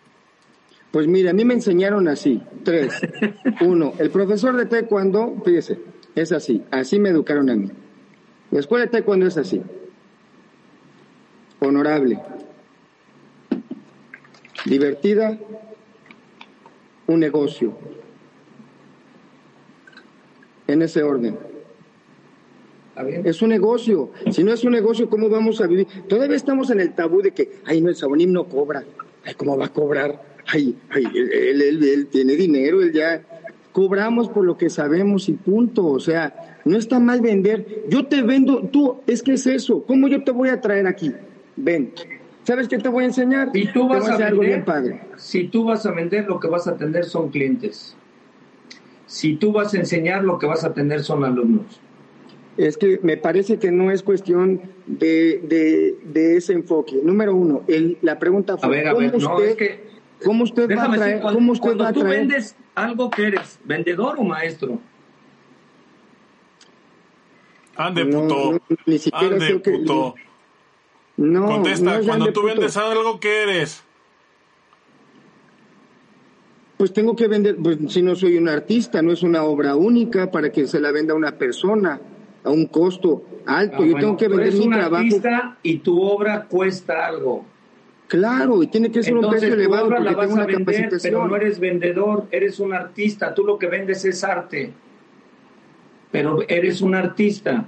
Pues mira, a mí me enseñaron así, tres. Uno, el profesor de taekwondo, fíjese, es así, así me educaron a mí. La escuela de taekwondo es así, honorable, divertida, un negocio, en ese orden. Es un negocio. Si no es un negocio, ¿cómo vamos a vivir? Todavía estamos en el tabú de que, ay, no, el Sabonim no cobra. Ay, ¿cómo va a cobrar? Ay, ay él, él, él, tiene dinero, él ya. Cobramos por lo que sabemos y punto. O sea, no está mal vender. Yo te vendo, tú, es que es eso. ¿Cómo yo te voy a traer aquí? Ven. ¿Sabes qué te voy a enseñar? Si tú vas a, vender, algo bien padre. Si tú vas a vender, lo que vas a tener son clientes. Si tú vas a enseñar, lo que vas a tener son alumnos es que me parece que no es cuestión de, de, ese enfoque. Número uno, el, la pregunta fue, a ver, ¿cómo, usted, que, ¿cómo usted va a traer? Cuando, ¿cómo usted va a tú vendes algo que eres, vendedor o maestro? Ande, puto. No, ni siquiera Ande, puto. no, Contesta, cuando tú vendes algo que eres. Pues tengo que vender, pues si no soy un artista, no es una obra única para que se la venda a una persona a un costo alto. Yo tengo que vender mi trabajo. y tu obra cuesta algo. Claro, y tiene que ser un precio elevado porque tengo una vender, capacitación. Pero no eres vendedor, eres un artista. Tú lo que vendes es arte. Pero eres un artista.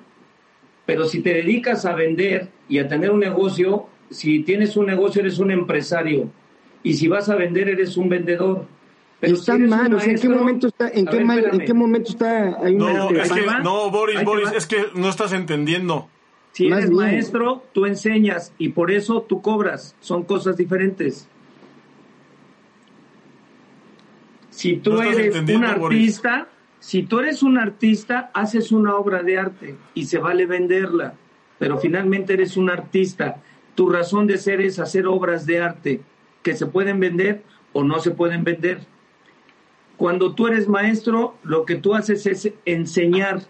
Pero si te dedicas a vender y a tener un negocio, si tienes un negocio eres un empresario. Y si vas a vender eres un vendedor. Pero está mal, o sea, ¿en qué momento está, en, qué, mal, ¿en qué momento está hay no, es que, no, Boris, Boris, es que no estás entendiendo. Si eres maestro, tú enseñas y por eso tú cobras. Son cosas diferentes. Si tú eres un artista, si tú eres un artista, haces una obra de arte y se vale venderla, pero finalmente eres un artista. Tu razón de ser es hacer obras de arte que se pueden vender o no se pueden vender. Cuando tú eres maestro, lo que tú haces es enseñar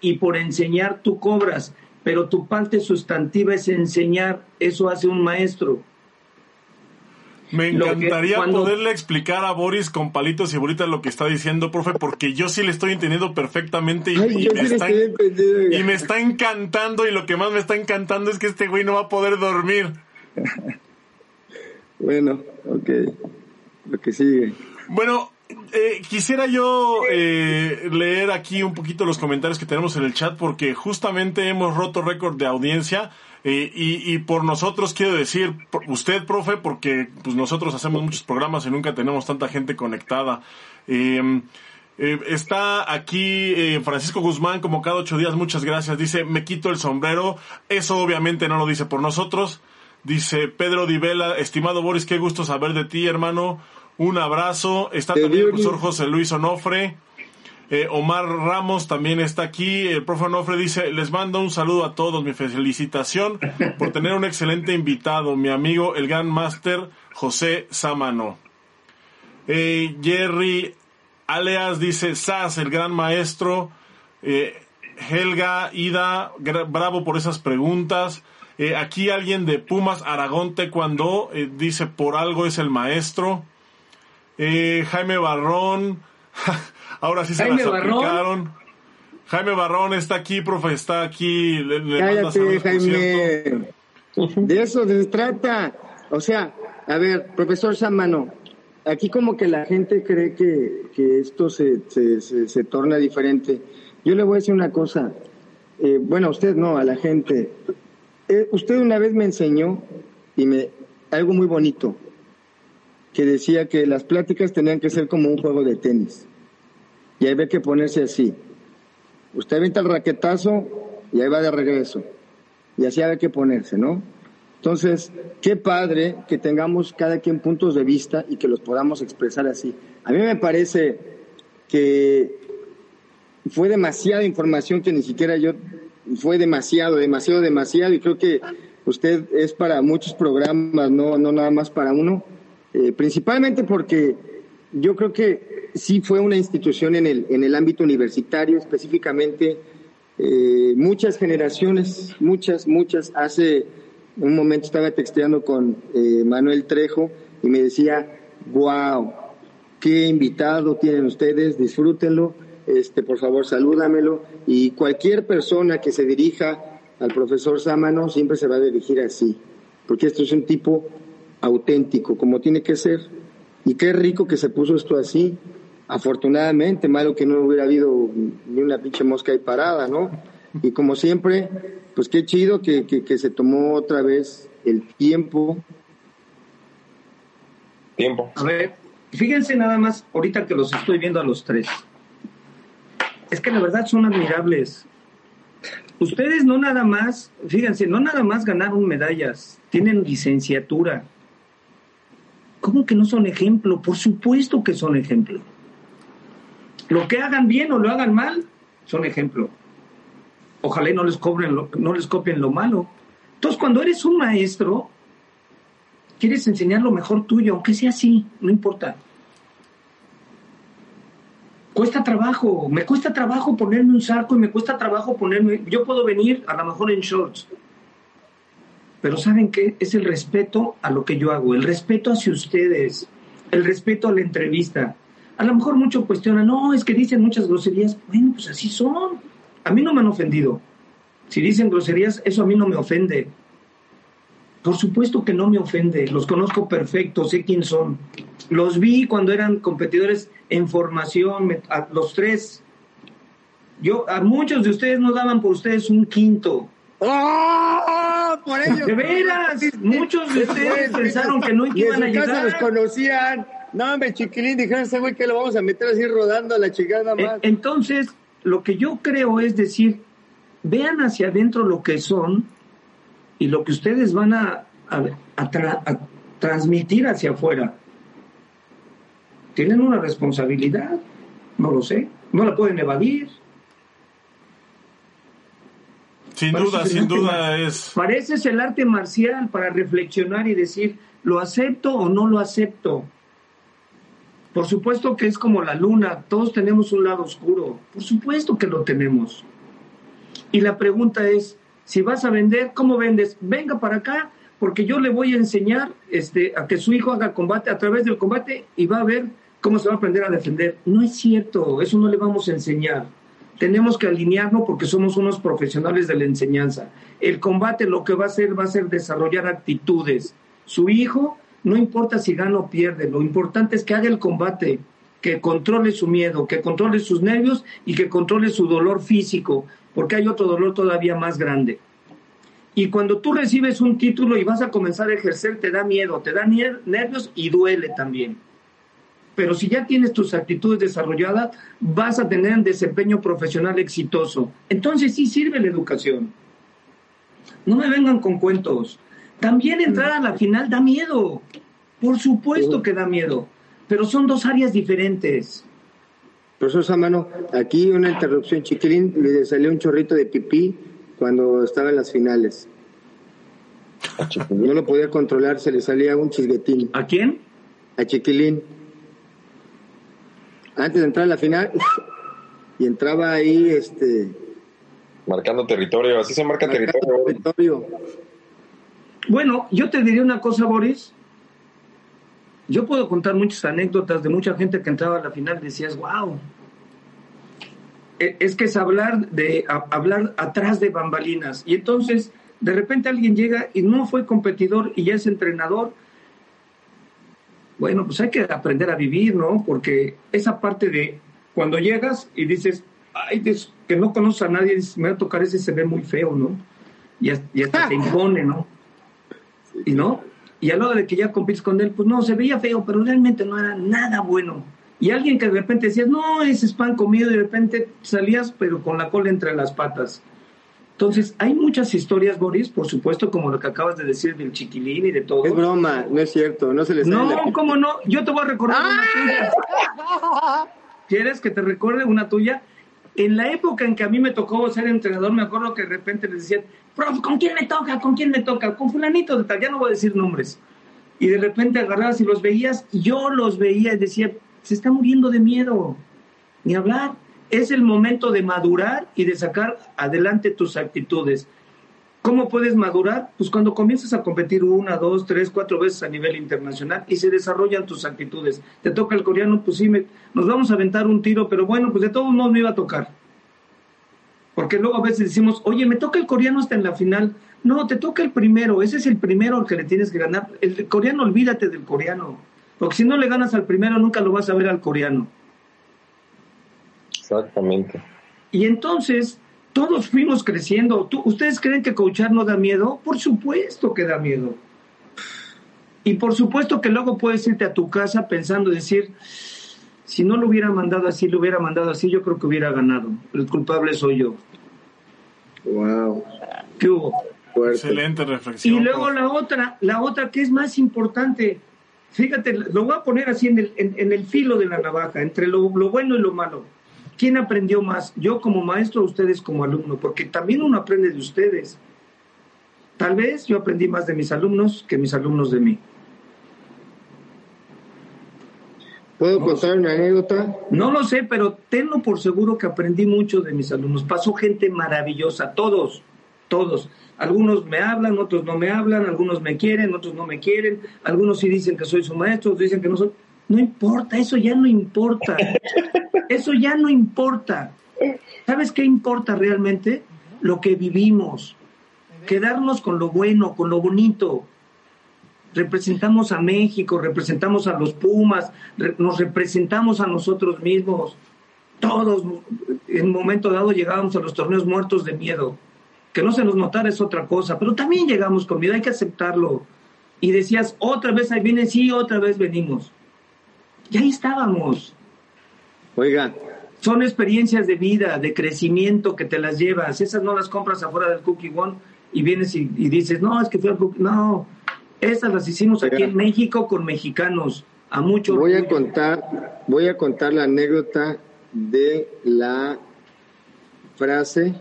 y por enseñar tú cobras, pero tu parte sustantiva es enseñar, eso hace un maestro. Me encantaría poderle explicar a Boris con palitos y bolitas lo que está diciendo, profe, porque yo sí le estoy entendiendo perfectamente y, me, está, y me está encantando y lo que más me está encantando es que este güey no va a poder dormir. bueno, ok. Lo que sigue. Bueno, eh, quisiera yo eh, leer aquí un poquito los comentarios que tenemos en el chat porque justamente hemos roto récord de audiencia eh, y, por nosotros quiero decir, usted, profe, porque pues nosotros hacemos muchos programas y nunca tenemos tanta gente conectada. Em, está aquí Francisco Guzmán, como cada ocho días, muchas gracias. Dice, me quito el sombrero. Eso obviamente no lo dice por nosotros. Dice Pedro Divela, estimado Boris, qué gusto saber de ti, hermano. Un abrazo. Está también el profesor José Luis Onofre. Eh, Omar Ramos también está aquí. El profe Onofre dice, les mando un saludo a todos. Mi felicitación por tener un excelente invitado, mi amigo, el gran máster José Sámano. Eh, Jerry Aleas dice, Sas, el gran maestro. Eh, Helga, Ida, bravo por esas preguntas. aquí alguien de Pumas Aragón cuando dice, por algo es el maestro. Eh, Jaime Barrón, ahora sí se las aplicaron. Jaime Barrón está aquí, profe, está aquí. Le, Cállate, Jaime. De eso se trata. O sea, a ver, profesor Samano, aquí como que la gente cree que, que esto se, se, se, torna diferente. Yo le voy a decir una cosa. Eh, bueno, a usted no, a la gente. Eh, usted una vez me enseñó y me algo muy bonito que decía que las pláticas tenían que ser como un juego de tenis. Y hay que ponerse así. Usted avienta el raquetazo y ahí va de regreso. y así había que ponerse, ¿no? Entonces, qué padre que tengamos cada quien puntos de vista y que los podamos expresar así. A mí me parece que fue demasiada información que ni siquiera yo, fue demasiado, demasiado, demasiado, y creo que usted es para muchos programas, no, no nada más para uno, eh, principalmente porque yo creo que sí fue una institución en el, en el ámbito universitario, específicamente eh, muchas generaciones, muchas, muchas, hace un momento estaba texteando con eh, Manuel Trejo y me decía, wow, qué invitado tienen ustedes, disfrútenlo, este, por favor salúdamelo y cualquier persona que se dirija al profesor Sámano siempre se va a dirigir así, porque esto es un tipo auténtico, como tiene que ser. Y qué rico que se puso esto así. Afortunadamente, malo que no hubiera habido ni una pinche mosca ahí parada, ¿no? Y como siempre, pues qué chido que, que, se tomó otra vez el tiempo. Tiempo. A ver, fíjense nada más, ahorita que los estoy viendo a los tres. Es que la verdad son admirables. Ustedes no nada más, fíjense, no nada más ganaron medallas, tienen licenciatura. ¿Cómo que no son ejemplo? Por supuesto que son ejemplo. Lo que hagan bien o lo hagan mal, son ejemplo. Ojalá no les, cobren no les copien lo malo. Entonces, cuando eres un maestro, quieres enseñar lo mejor tuyo, aunque sea así, no importa. Cuesta trabajo, me cuesta trabajo ponerme un saco y me cuesta trabajo ponerme, yo puedo venir a lo mejor en shorts, pero ¿saben qué? Es el respeto a lo que yo hago, el respeto hacia ustedes, el respeto a la entrevista. A lo mejor muchos cuestionan, no, es que dicen muchas groserías. Bueno, pues así son. A mí no me han ofendido. Si dicen groserías, eso a mí no me ofende. Por supuesto que no me ofende. Los conozco perfecto, sé quién son. Los vi cuando eran competidores en formación, a los tres. Yo, a muchos de ustedes no daban por ustedes un quinto. ¡Oh! Por ellos. De veras, muchos de ustedes pensaron que no iban a llegar. los conocían. No, hombre, chiquilín, dijeron ese güey que lo vamos a meter así rodando a la chingada más. Entonces, lo que yo creo es decir, vean hacia adentro lo que son y lo que ustedes van a, a transmitir hacia afuera. Tienen una responsabilidad, no lo sé, no la pueden evadir. Sin duda, sin duda es. Pareces el arte marcial para reflexionar y decir, ¿lo acepto o no lo acepto? Por supuesto que es como la luna, todos tenemos un lado oscuro, por supuesto que lo tenemos. Y la pregunta es, si vas a vender, ¿cómo vendes? Venga para acá, porque yo le voy a enseñar este, a que su hijo haga combate a través del combate y va a ver cómo se va a aprender a defender. No es cierto, eso no le vamos a enseñar tenemos que alinearnos porque somos unos profesionales de la enseñanza. El combate lo que va a hacer va a ser desarrollar actitudes. Su hijo, no importa si gana o pierde, lo importante es que haga el combate, que controle su miedo, que controle sus nervios y que controle su dolor físico, porque hay otro dolor todavía más grande. Y cuando tú recibes un título y vas a comenzar a ejercer, te da miedo, te da nervios y duele también pero si ya tienes tus actitudes desarrolladas, vas a tener un desempeño profesional exitoso. Entonces sí sirve la educación. No me vengan con cuentos. También entrar a la final da miedo. Por supuesto que da miedo, pero son dos áreas diferentes. Profesor Samano, aquí una interrupción. Chiquilín le salió un chorrito de pipí cuando estaba en las finales. No lo podía controlar, se le salía un chisguetín. ¿A quién? A Chiquilín antes de entrar a la final y entraba ahí este marcando territorio, así se marca territorio. Bueno, yo te diría una cosa, Boris. Yo puedo contar muchas anécdotas de mucha gente que entraba a la final y decías, wow. E, es que es hablar de hablar atrás de bambalinas. Y entonces, de repente alguien llega y no fue competidor y ya es entrenador bueno, pues hay que aprender a vivir, ¿no? Porque esa parte de cuando llegas y dices, ay, que no conoces a nadie, dices, me va a tocar ese, se ve muy feo, ¿no? Y, hasta te impone, ¿no? Y no, y a la hora de que ya compites con él, pues no, se veía feo, pero realmente no era nada bueno. Y alguien que de repente decías, no, ese es pan comido, y de repente salías, pero con la cola entre las patas. Entonces, hay muchas historias, Boris, por supuesto, como lo que acabas de decir del chiquilín y de todo. Es broma, no es cierto, no se les No, ¿cómo no? Yo te voy a recordar una tuya. ¿Quieres que te recuerde una tuya? En la época en que a mí me tocó ser entrenador, me acuerdo que de repente les decían, prof, ¿con quién me toca? ¿Con quién me toca? Con fulanito de tal, ya no voy a decir nombres. Y de repente agarrabas y los veías, y yo los veía y decía, se está muriendo de miedo, ni hablar. Es el momento de madurar y de sacar adelante tus actitudes. ¿Cómo puedes madurar? Pues cuando comienzas a competir una, dos, tres, cuatro veces a nivel internacional y se desarrollan tus actitudes. Te toca el coreano, pues sí, nos vamos a aventar un tiro, pero bueno, pues de todos modos me iba a tocar. Porque luego a veces decimos, oye, me toca el coreano hasta en la final. No, te toca el primero, ese es el primero al que le tienes que ganar. El coreano, olvídate del coreano. Porque si no le ganas al primero, nunca lo vas a ver al coreano. Exactamente. Y entonces, todos fuimos creciendo. ¿Ustedes creen que coachar no da miedo? Por supuesto que da miedo. Y por supuesto que luego puedes irte a tu casa pensando, decir, si no lo hubiera mandado así, lo hubiera mandado así, yo creo que hubiera ganado. El culpable soy yo. Wow. ¿Qué hubo? Excelente reflexión. Y luego la otra, la otra que es más importante, Fíjate, lo voy a poner así en el, en, el filo de la navaja, entre lo, bueno y lo malo. ¿Quién aprendió más? ¿Yo como maestro o ustedes como alumno? Porque también uno aprende de ustedes. Tal vez yo aprendí más de mis alumnos que mis alumnos de mí. ¿Puedo contar una anécdota? No lo sé, pero tenlo por seguro que aprendí mucho de mis alumnos. Pasó gente maravillosa, todos, todos. Algunos me hablan, otros no me hablan, algunos me quieren, otros no me quieren, algunos sí dicen que soy su maestro, otros dicen que no soy. No importa, eso ya no importa. Eso ya no importa. ¿Sabes qué importa realmente? Lo que vivimos. Quedarnos con lo bueno, con lo bonito. Representamos a México, representamos a los Pumas, nos representamos a nosotros mismos. Todos, en un momento dado, llegábamos a los torneos muertos de miedo que no se nos notara es otra cosa, pero también llegamos con miedo, hay que aceptarlo. Y decías, otra vez ahí viene, sí, otra vez venimos. Y ahí estábamos. Oiga. Son experiencias de vida, de crecimiento que te las llevas. Esas no las compras afuera del Cookie One y vienes y, dices, no, es que fue al Cookie. No, esas las hicimos aquí en México con mexicanos. A mucho voy a contar voy a contar la anécdota de la frase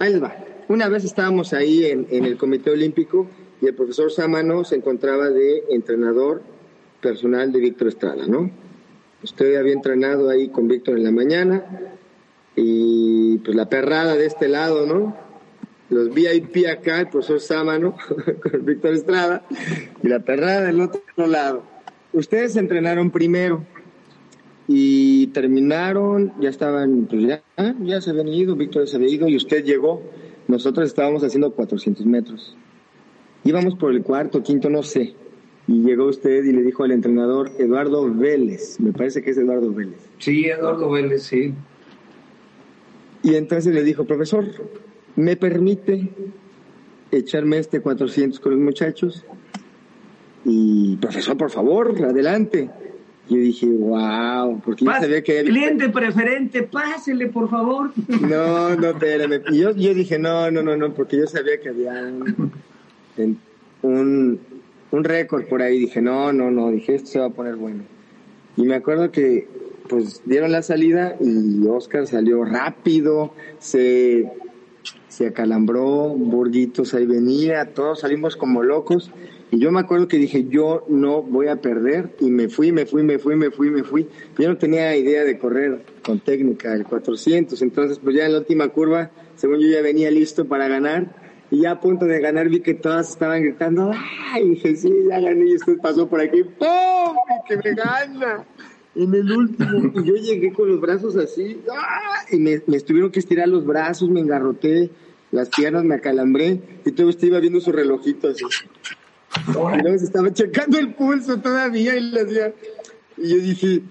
ahí va una vez estábamos ahí en, el Comité Olímpico y el profesor Sámano se encontraba de entrenador personal de Víctor Estrada, ¿no? Usted había entrenado ahí con Víctor en la mañana y pues la perrada de este lado, ¿no? Los VIP acá, el profesor Sámano con Víctor Estrada y la perrada del otro lado. Ustedes entrenaron primero y terminaron, ya estaban, pues ya, ya se habían ido, Víctor se había ido y usted llegó nosotros estábamos haciendo 400 metros. Íbamos por el cuarto, quinto, no sé. Y llegó usted y le dijo al entrenador Eduardo Vélez, me parece que es Eduardo Vélez. Sí, Eduardo Vélez, sí. Y entonces le dijo, profesor, ¿me permite echarme este 400 con los muchachos? Y, profesor, por favor, adelante. Yo dije, wow, porque yo sabía que... Cliente preferente, pásele, por favor. No, no, espérame. Y yo, yo dije, no, no, no, no, porque yo sabía que había un, un, récord por ahí. Dije, no, no, no, dije, esto se va a poner bueno. Y me acuerdo que, pues, dieron la salida y Oscar salió rápido, se, se acalambró, Burguitos ahí venía, todos salimos como locos. Y yo me acuerdo que dije, yo no voy a perder, y me fui, me fui, me fui, me fui, me fui. Yo no tenía idea de correr con técnica el 400, entonces pues ya en la última curva, según yo ya venía listo para ganar, y ya a punto de ganar vi que todas estaban gritando, ¡ay! Y dije, sí, ya gané, y usted pasó por aquí, ¡pum! ¡Que me gana! En el último, y yo llegué con los brazos así, ¡ah! Y me, me estuvieron que estirar los brazos, me engarroté, las piernas me acalambré, y todo usted iba viendo su relojito así. Y luego se estaba checando el pulso todavía y decía, y yo dije,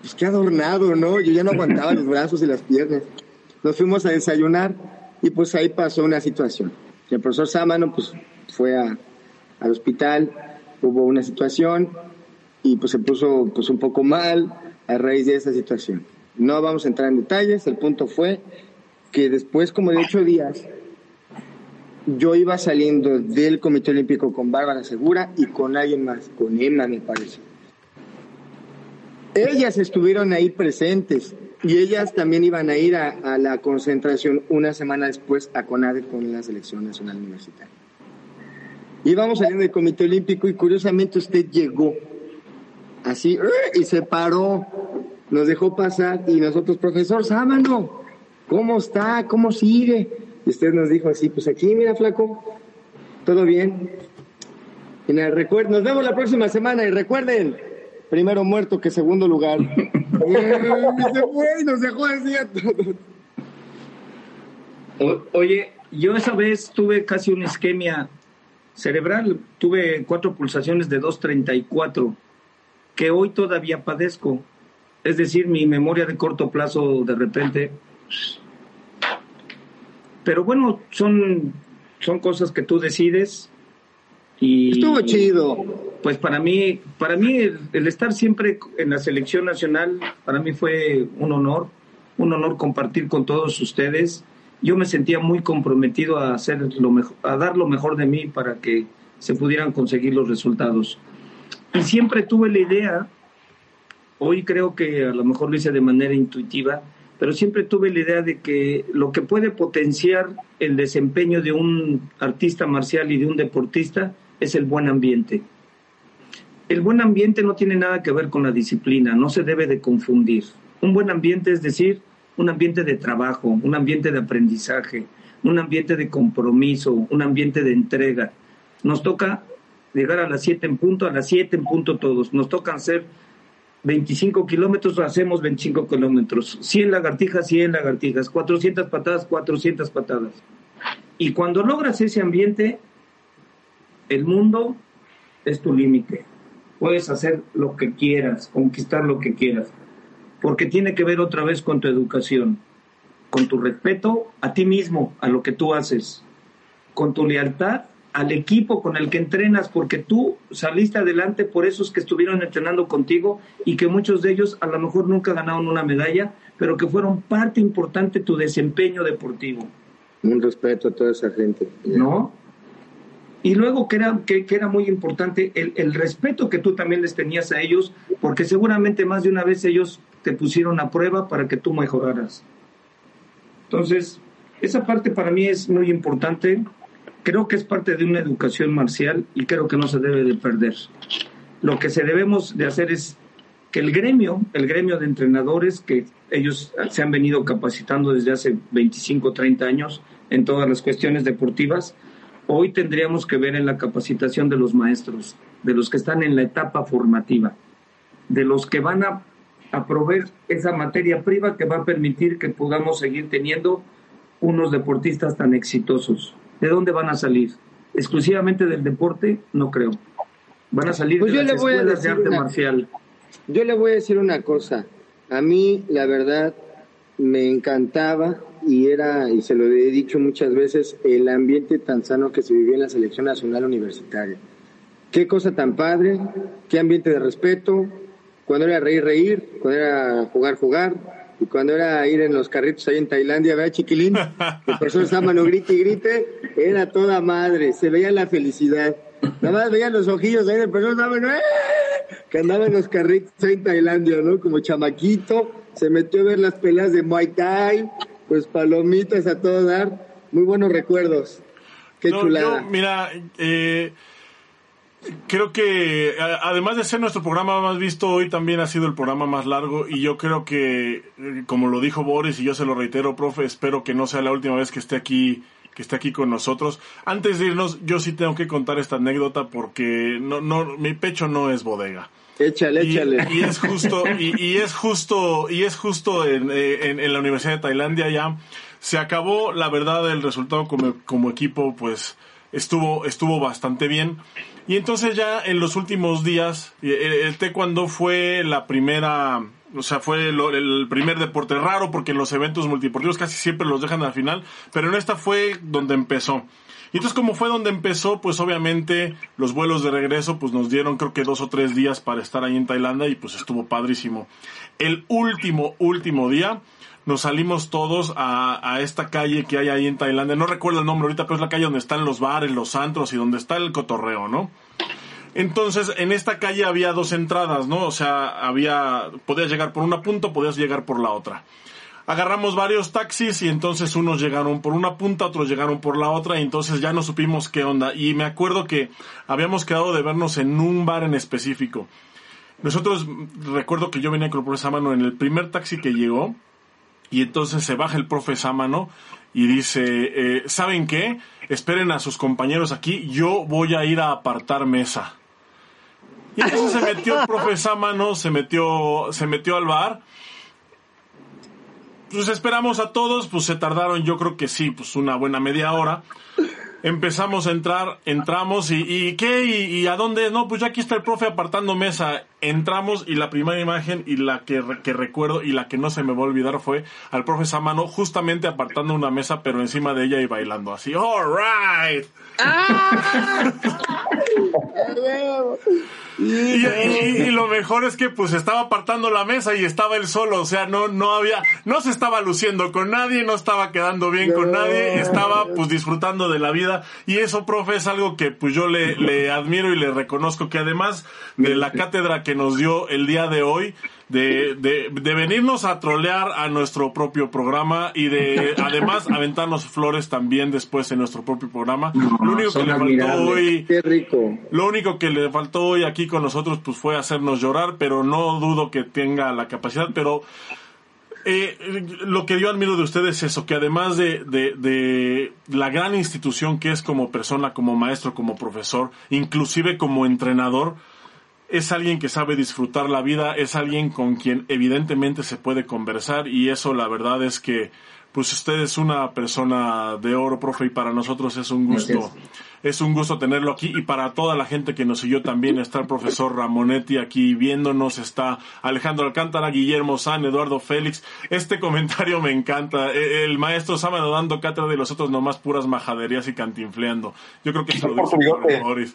pues qué adornado, ¿no? Yo ya no aguantaba los brazos y las piernas. Nos fuimos a desayunar y pues ahí pasó una situación. El profesor Sámano pues fue a, al hospital, hubo una situación y pues se puso pues un poco mal a raíz de esa situación. No vamos a entrar en detalles, el punto fue que después como de ocho días yo iba saliendo del Comité Olímpico con Bárbara Segura y con alguien más, con Emma me parece. Ellas estuvieron ahí presentes y ellas también iban a ir a, la concentración una semana después a CONADE con la Selección Nacional Universitaria. Íbamos salir del Comité Olímpico y curiosamente usted llegó así y se paró, nos dejó pasar y nosotros, profesor Sámano, ¿cómo está? ¿Cómo sigue? Y usted nos dijo así, pues aquí, mira, flaco, todo bien. Y nos vemos la próxima semana y recuerden, primero muerto que segundo lugar. se fue y nos dejó oye, yo esa vez tuve casi una isquemia cerebral, tuve cuatro pulsaciones de 234, que hoy todavía padezco. Es decir, mi memoria de corto plazo de repente pero bueno, son, son cosas que tú decides. Y, Estuvo chido. Pues para mí, para mí el, estar siempre en la selección nacional, para mí fue un honor, un honor compartir con todos ustedes. Yo me sentía muy comprometido a hacer lo mejor, a dar lo mejor de mí para que se pudieran conseguir los resultados. Y siempre tuve la idea, hoy creo que a lo mejor lo hice de manera intuitiva, pero siempre tuve la idea de que lo que puede potenciar el desempeño de un artista marcial y de un deportista es el buen ambiente. El buen ambiente no tiene nada que ver con la disciplina, no se debe de confundir. Un buen ambiente es decir, un ambiente de trabajo, un ambiente de aprendizaje, un ambiente de compromiso, un ambiente de entrega. Nos toca llegar a las 7 en punto, a las 7 en punto todos. Nos toca hacer 25 kilómetros, hacemos 25 kilómetros. 100 lagartijas, 100 lagartijas. 400 patadas, 400 patadas. Y cuando logras ese ambiente, el mundo es tu límite. Puedes hacer lo que quieras, conquistar lo que quieras. Porque tiene que ver otra vez con tu educación, con tu respeto a ti mismo, a lo que tú haces, con tu lealtad al equipo con el que entrenas, porque tú saliste adelante por esos que estuvieron entrenando contigo y que muchos de ellos a lo mejor nunca ganaron una medalla, pero que fueron parte importante de tu desempeño deportivo. Un respeto a toda esa gente. ¿No? Y luego que era, que, era muy importante el, el respeto que tú también les tenías a ellos, porque seguramente más de una vez ellos te pusieron a prueba para que tú mejoraras. Entonces, esa parte para mí es muy importante creo que es parte de una educación marcial y creo que no se debe de perder. Lo que se debemos de hacer es que el gremio, el gremio de entrenadores, que ellos se han venido capacitando desde hace 25, 30 años en todas las cuestiones deportivas, hoy tendríamos que ver en la capacitación de los maestros, de los que están en la etapa formativa, de los que van a, a proveer esa materia prima que va a permitir que podamos seguir teniendo unos deportistas tan exitosos. ¿De dónde van a salir? ¿Exclusivamente del deporte? No creo. Van a salir pues de las escuelas de arte marcial. Yo le voy a decir una cosa. A mí, la verdad, me encantaba y era, y se lo he dicho muchas veces, el ambiente tan sano que se vivía en la selección nacional universitaria. Qué cosa tan padre, qué ambiente de respeto, cuando era reír, reír, cuando era jugar, jugar, y cuando era ir en los carritos ahí en Tailandia, vea chiquilín, el profesor Sámano grite y grite, era toda madre, se veía la felicidad. Nada más veían los ojillos ahí del Sámano, ¡eh! que andaba en los carritos ahí en Tailandia, ¿no? Como chamaquito, se metió a ver las peleas de Muay Thai, pues palomitas a todo dar, muy buenos recuerdos. Qué chulada. mira, eh, creo que además de ser nuestro programa más visto, hoy también ha sido el programa más largo y yo creo que, eh, como lo dijo Boris y yo se lo reitero, profe, espero que no sea la última vez que esté aquí que esté aquí con nosotros. Antes de irnos, yo sí tengo que contar esta anécdota porque no, no, mi pecho no es bodega. Échale, échale. Y es justo, y, es justo, y es justo en, en, la Universidad de Tailandia ya. Se acabó, la verdad, el resultado como, como equipo, pues, estuvo, estuvo bastante bien. Y entonces ya en los últimos días, eh, el taekwondo fue la primera, o sea, fue el primer deporte raro porque en los eventos multideportivos casi siempre los dejan al final, pero en esta fue donde empezó. Y entonces como fue donde empezó, pues obviamente los vuelos de regreso pues nos dieron creo que dos o tres días para estar ahí en Tailandia y pues estuvo padrísimo. El último, último día nos salimos todos a, a, esta calle que hay ahí en Tailandia. No recuerdo el nombre ahorita, pero es la calle donde están los bares, los antros y donde está el cotorreo, ¿no? Entonces, en esta calle había dos entradas, ¿no? O sea, había, podías llegar por una punta, podías llegar por la otra. Agarramos varios taxis y entonces unos llegaron por una punta, otros llegaron por la otra y entonces ya no supimos qué onda. Y me acuerdo que habíamos quedado de vernos en un bar en específico. Nosotros, recuerdo que yo venía con el profesor Samano en el primer taxi que llegó y entonces se baja el profe Samano y dice, eh, ¿saben qué? Esperen a sus compañeros aquí, yo voy a ir a apartar mesa. Y entonces se metió el profe Samano, se metió, se metió al bar. Pues esperamos a todos, pues se tardaron yo creo que sí, pues una buena media hora empezamos a entrar, entramos y, y ¿qué? ¿Y, a dónde? No, pues ya aquí está el profe apartando mesa. Entramos y la primera imagen y la que, que recuerdo y la que no se me va a olvidar fue al profe Samano justamente apartando una mesa pero encima de ella y bailando así. Alright. ¡Ah! Y, lo mejor es que pues estaba apartando la mesa y estaba él solo, o sea, no, no había, no se estaba luciendo con nadie, no estaba quedando bien con nadie, estaba pues disfrutando de la vida y eso, profe, es algo que pues yo le, le admiro y le reconozco que además de la cátedra que nos dio el día de hoy, de, de, de, venirnos a trolear a nuestro propio programa y de además aventarnos flores también después en nuestro propio programa. lo único que le faltó hoy, Qué rico. lo único que le faltó hoy aquí con nosotros pues fue hacernos llorar, pero no dudo que tenga la capacidad, pero eh, lo que yo admiro de ustedes es eso, que además de, de, de, la gran institución que es como persona, como maestro, como profesor, inclusive como entrenador, es alguien que sabe disfrutar la vida, es alguien con quien evidentemente se puede conversar y eso la verdad es que pues usted es una persona de oro, profe, y para nosotros es un gusto. Es un gusto tenerlo aquí y para toda la gente que nos siguió también está el profesor Ramonetti aquí viéndonos, está Alejandro Alcántara, Guillermo San, Eduardo Félix. Este comentario me encanta. E, el maestro Sábado dando cátedra de los otros nomás puras majaderías y cantinfleando. Yo creo que se lo dice por Boris.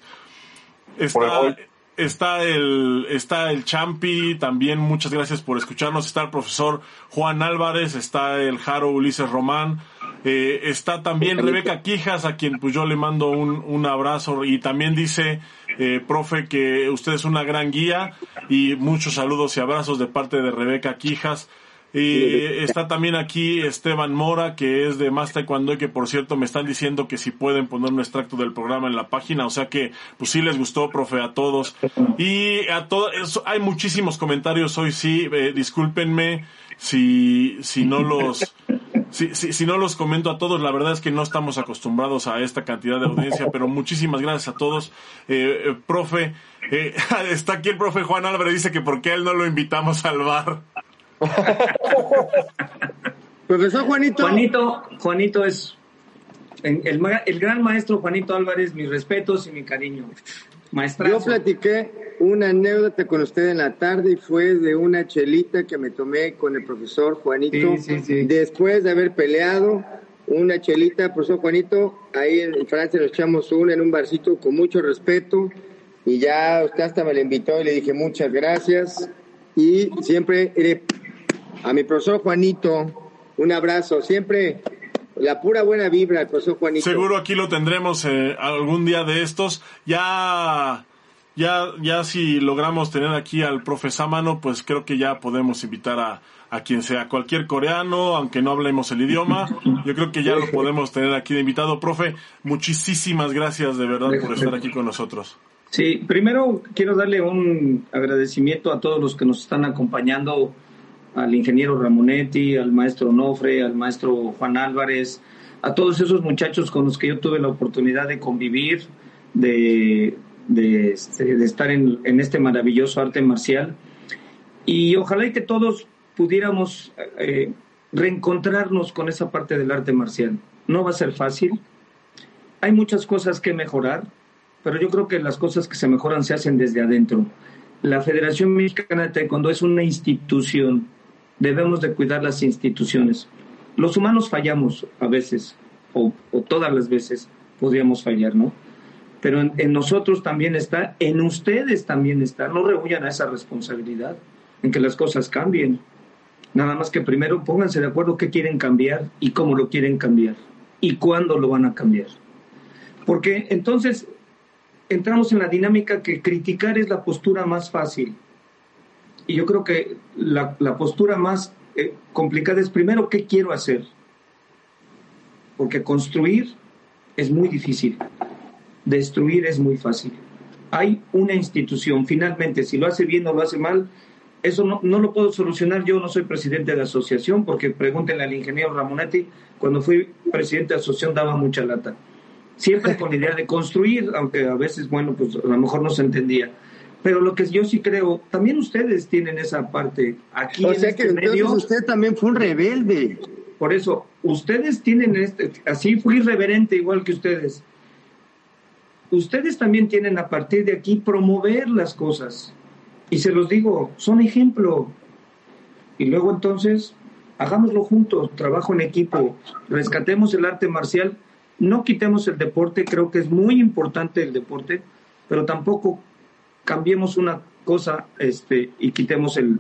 Está, está el, está el Champi, también muchas gracias por escucharnos, está el profesor Juan Álvarez, está el Jaro Ulises Román, eh, está también Rebeca Quijas, a quien pues yo le mando un, un abrazo. Y también dice, eh, profe, que usted es una gran guía. Y muchos saludos y abrazos de parte de Rebeca Quijas. Y está también aquí Esteban Mora, que es de Más Taekwondo y que por cierto me están diciendo que si pueden poner un extracto del programa en la página, o sea que pues sí les gustó, profe, a todos. Y a todos, hay muchísimos comentarios hoy, sí, eh, discúlpenme si, si no los... Si, si, si, no los comento a todos, la verdad es que no estamos acostumbrados a esta cantidad de audiencia, pero muchísimas gracias a todos. Eh, eh, profe, eh, está aquí el profe Juan Álvarez, dice que por qué él no lo invitamos al bar. Profesor Juanito. Juanito, Juanito es el, el, gran maestro Juanito Álvarez, mis respetos y mi cariño. Maestrazo. Yo platiqué una anécdota con usted en la tarde y fue de una chelita que me tomé con el profesor Juanito sí, sí, sí. después de haber peleado. Una chelita, profesor Juanito, ahí en Francia nos echamos una en un barcito con mucho respeto y ya usted hasta me la invitó y le dije muchas gracias y siempre a mi profesor Juanito, un abrazo, siempre la pura buena vibra al profesor Juanito. Seguro aquí lo tendremos eh, algún día de estos. Ya, ya, ya si logramos tener aquí al profe Samano, pues creo que ya podemos invitar a, a quien sea, cualquier coreano, aunque no hablemos el idioma. Yo creo que ya lo podemos tener aquí de invitado. Profe, muchísimas gracias de verdad por estar aquí con nosotros. Sí, primero quiero darle un agradecimiento a todos los que nos están acompañando al ingeniero Ramonetti, al maestro Nofre, al maestro Juan Álvarez, a todos esos muchachos con los que yo tuve la oportunidad de convivir, de, de, de estar en, en, este maravilloso arte marcial. Y ojalá y que todos pudiéramos eh, reencontrarnos con esa parte del arte marcial. No va a ser fácil. Hay muchas cosas que mejorar, pero yo creo que las cosas que se mejoran se hacen desde adentro. La Federación Mexicana de Taekwondo es una institución. Debemos de cuidar las instituciones. Los humanos fallamos a veces, o, todas las veces podríamos fallar, ¿no? Pero en, nosotros también está, en ustedes también está. No rehuyan a esa responsabilidad, en que las cosas cambien. Nada más que primero pónganse de acuerdo qué quieren cambiar y cómo lo quieren cambiar y cuándo lo van a cambiar. Porque entonces entramos en la dinámica que criticar es la postura más fácil. Y yo creo que la, postura más eh, complicada es primero qué quiero hacer. Porque construir es muy difícil, destruir es muy fácil. Hay una institución, finalmente, si lo hace bien o lo hace mal, eso no, no, lo puedo solucionar. Yo no soy presidente de la asociación, porque pregúntenle al ingeniero Ramonetti, cuando fui presidente de la asociación daba mucha lata siempre con la idea de construir, aunque a veces, bueno, pues a lo mejor no se entendía. Pero lo que yo sí creo, también ustedes tienen esa parte aquí. O sea que este usted también fue un rebelde. Por eso, ustedes tienen este, así fui irreverente igual que ustedes. Ustedes también tienen a partir de aquí promover las cosas. Y se los digo, son ejemplo. Y luego entonces, hagámoslo juntos, trabajo en equipo, rescatemos el arte marcial no quitemos el deporte, creo que es muy importante el deporte, pero tampoco cambiemos una cosa este, y quitemos el,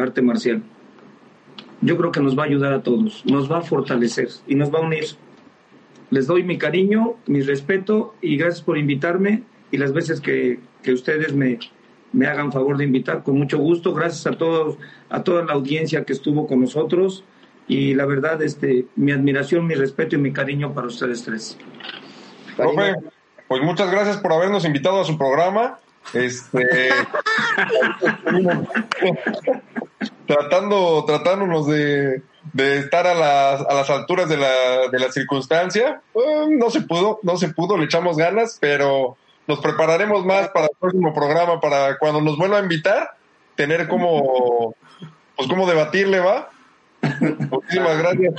arte marcial. Yo creo que nos va a ayudar a todos, nos va a fortalecer y nos va a unir. Les doy mi cariño, mi respeto y gracias por invitarme y las veces que, ustedes me, me hagan favor de invitar, con mucho gusto. Gracias a todos, a toda la audiencia que estuvo con nosotros y la verdad, este, mi admiración, mi respeto y mi cariño para ustedes tres. Profe, pues muchas gracias por habernos invitado a su programa. Este, tratando, tratándonos de, de estar a las, a las alturas de la, de la circunstancia. Eh, no se pudo, no se pudo, le echamos ganas, pero nos prepararemos más para el próximo programa, para cuando nos vuelva a invitar, tener como, pues como debatirle, ¿va? Muchísimas gracias.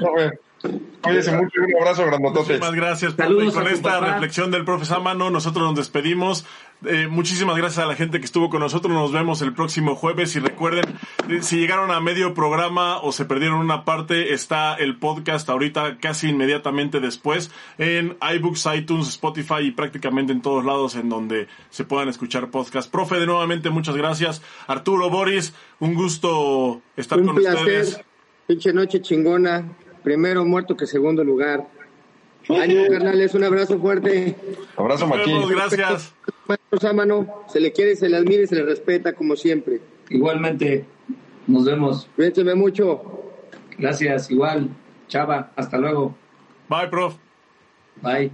Cuídense mucho un abrazo grandotote. Muchísimas gracias, profe. con esta reflexión del profe Samano, nosotros nos despedimos. Eh, muchísimas gracias a la gente que estuvo con nosotros. Nos vemos el próximo jueves. Y recuerden, eh, si llegaron a medio programa o se perdieron una parte, está el podcast ahorita casi inmediatamente después en iBooks, iTunes, Spotify y prácticamente en todos lados en donde se puedan escuchar podcast. Profe, de nuevamente muchas gracias. Arturo, Boris, un gusto estar con ustedes. Pinche noche chingona. Primero muerto que segundo lugar. Ánimo, carnales, un abrazo fuerte. Abrazo, Maquín. Gracias. Se le quiere, se le admira y se le respeta, como siempre. Igualmente. Nos vemos. Cuídense mucho. Gracias, igual. Chava, hasta luego. Bye, prof. Bye.